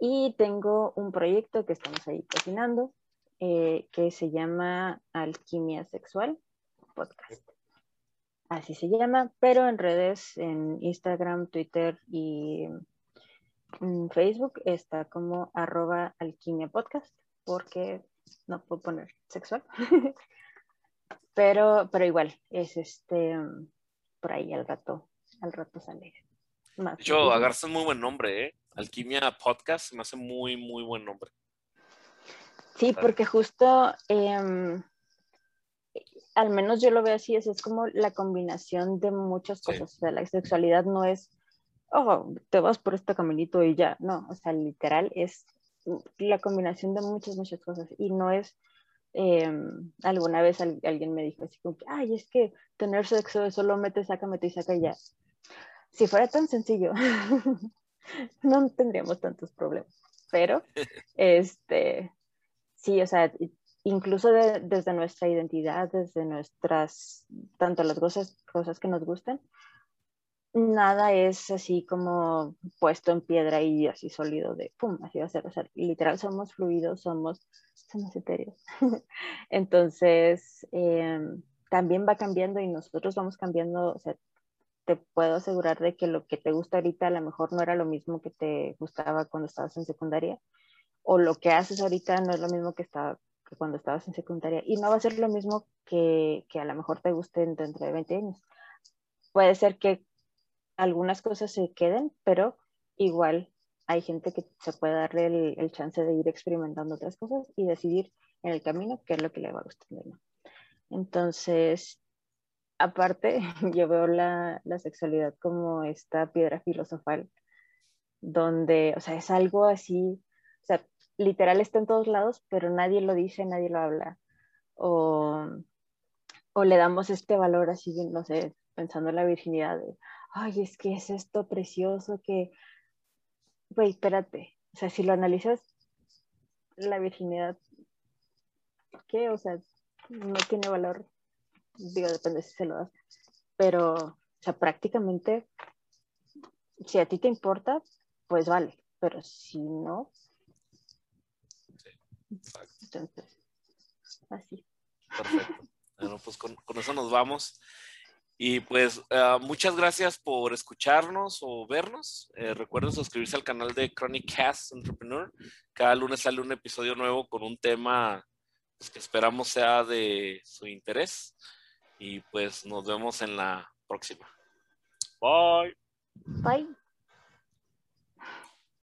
Y tengo un proyecto que estamos ahí cocinando eh, que se llama Alquimia Sexual Podcast. Así se llama, pero en redes, en Instagram, Twitter y en Facebook está como arroba alquimia podcast, porque no puedo poner sexual. (laughs) pero, pero igual, es este, por ahí al rato, al rato sale. Más Yo, agarras un muy buen nombre, ¿eh? Alquimia Podcast me hace muy, muy buen nombre. Sí, porque justo, em, al menos yo lo veo así, es, es como la combinación de muchas cosas. O sea, la sexualidad no es, oh, te vas por este caminito y ya. No, o sea, literal es la combinación de muchas, muchas cosas. Y no es, em, alguna vez alguien me dijo así como que, ay, es que tener sexo es solo mete, saca, mete y saca y ya. Si fuera tan sencillo, (laughs) no tendríamos tantos problemas. Pero, (laughs) este, sí, o sea, incluso desde nuestra identidad, desde nuestras, tanto las cosas, cosas que nos gustan, nada es así como puesto en piedra y así sólido de pum, así va a ser. O sea, literal somos fluidos, somos, somos etéreos. (laughs) Entonces, em, también va cambiando y nosotros vamos cambiando, o sea, te puedo asegurar de que lo que te gusta ahorita a lo mejor no era lo mismo que te gustaba cuando estabas en secundaria, o lo que haces ahorita no es lo mismo que, está, cuando estabas en secundaria, y no va a ser lo mismo que, que a lo mejor te guste dentro de 20 años. Puede ser que algunas cosas se queden, pero igual hay gente que se puede darle el, el, chance de ir experimentando otras cosas y decidir en el camino qué es lo que le va a gustar. Entonces, aparte, (laughs) yo veo la, la, sexualidad como esta piedra filosofal, donde, o sea, es algo así, o sea, literal está en todos lados, pero nadie lo dice, nadie lo habla. O, o le damos este valor así, no sé, pensando en la virginidad, ay, es que es esto precioso que, güey, espérate, o sea, si lo analizas, la virginidad, ¿qué? O sea, no tiene valor digo, depende si se lo das, pero, o sea, prácticamente, si a ti te importa, pues vale, pero si no, entonces, así. Perfecto. Bueno, pues con, eso nos vamos. Y pues uh, muchas gracias por escucharnos o vernos. Eh, recuerden suscribirse al canal de Chronic Cast Entrepreneur. Cada lunes sale un episodio nuevo con un tema pues, que esperamos sea de su interés y pues nos vemos en la próxima. Bye. Bye.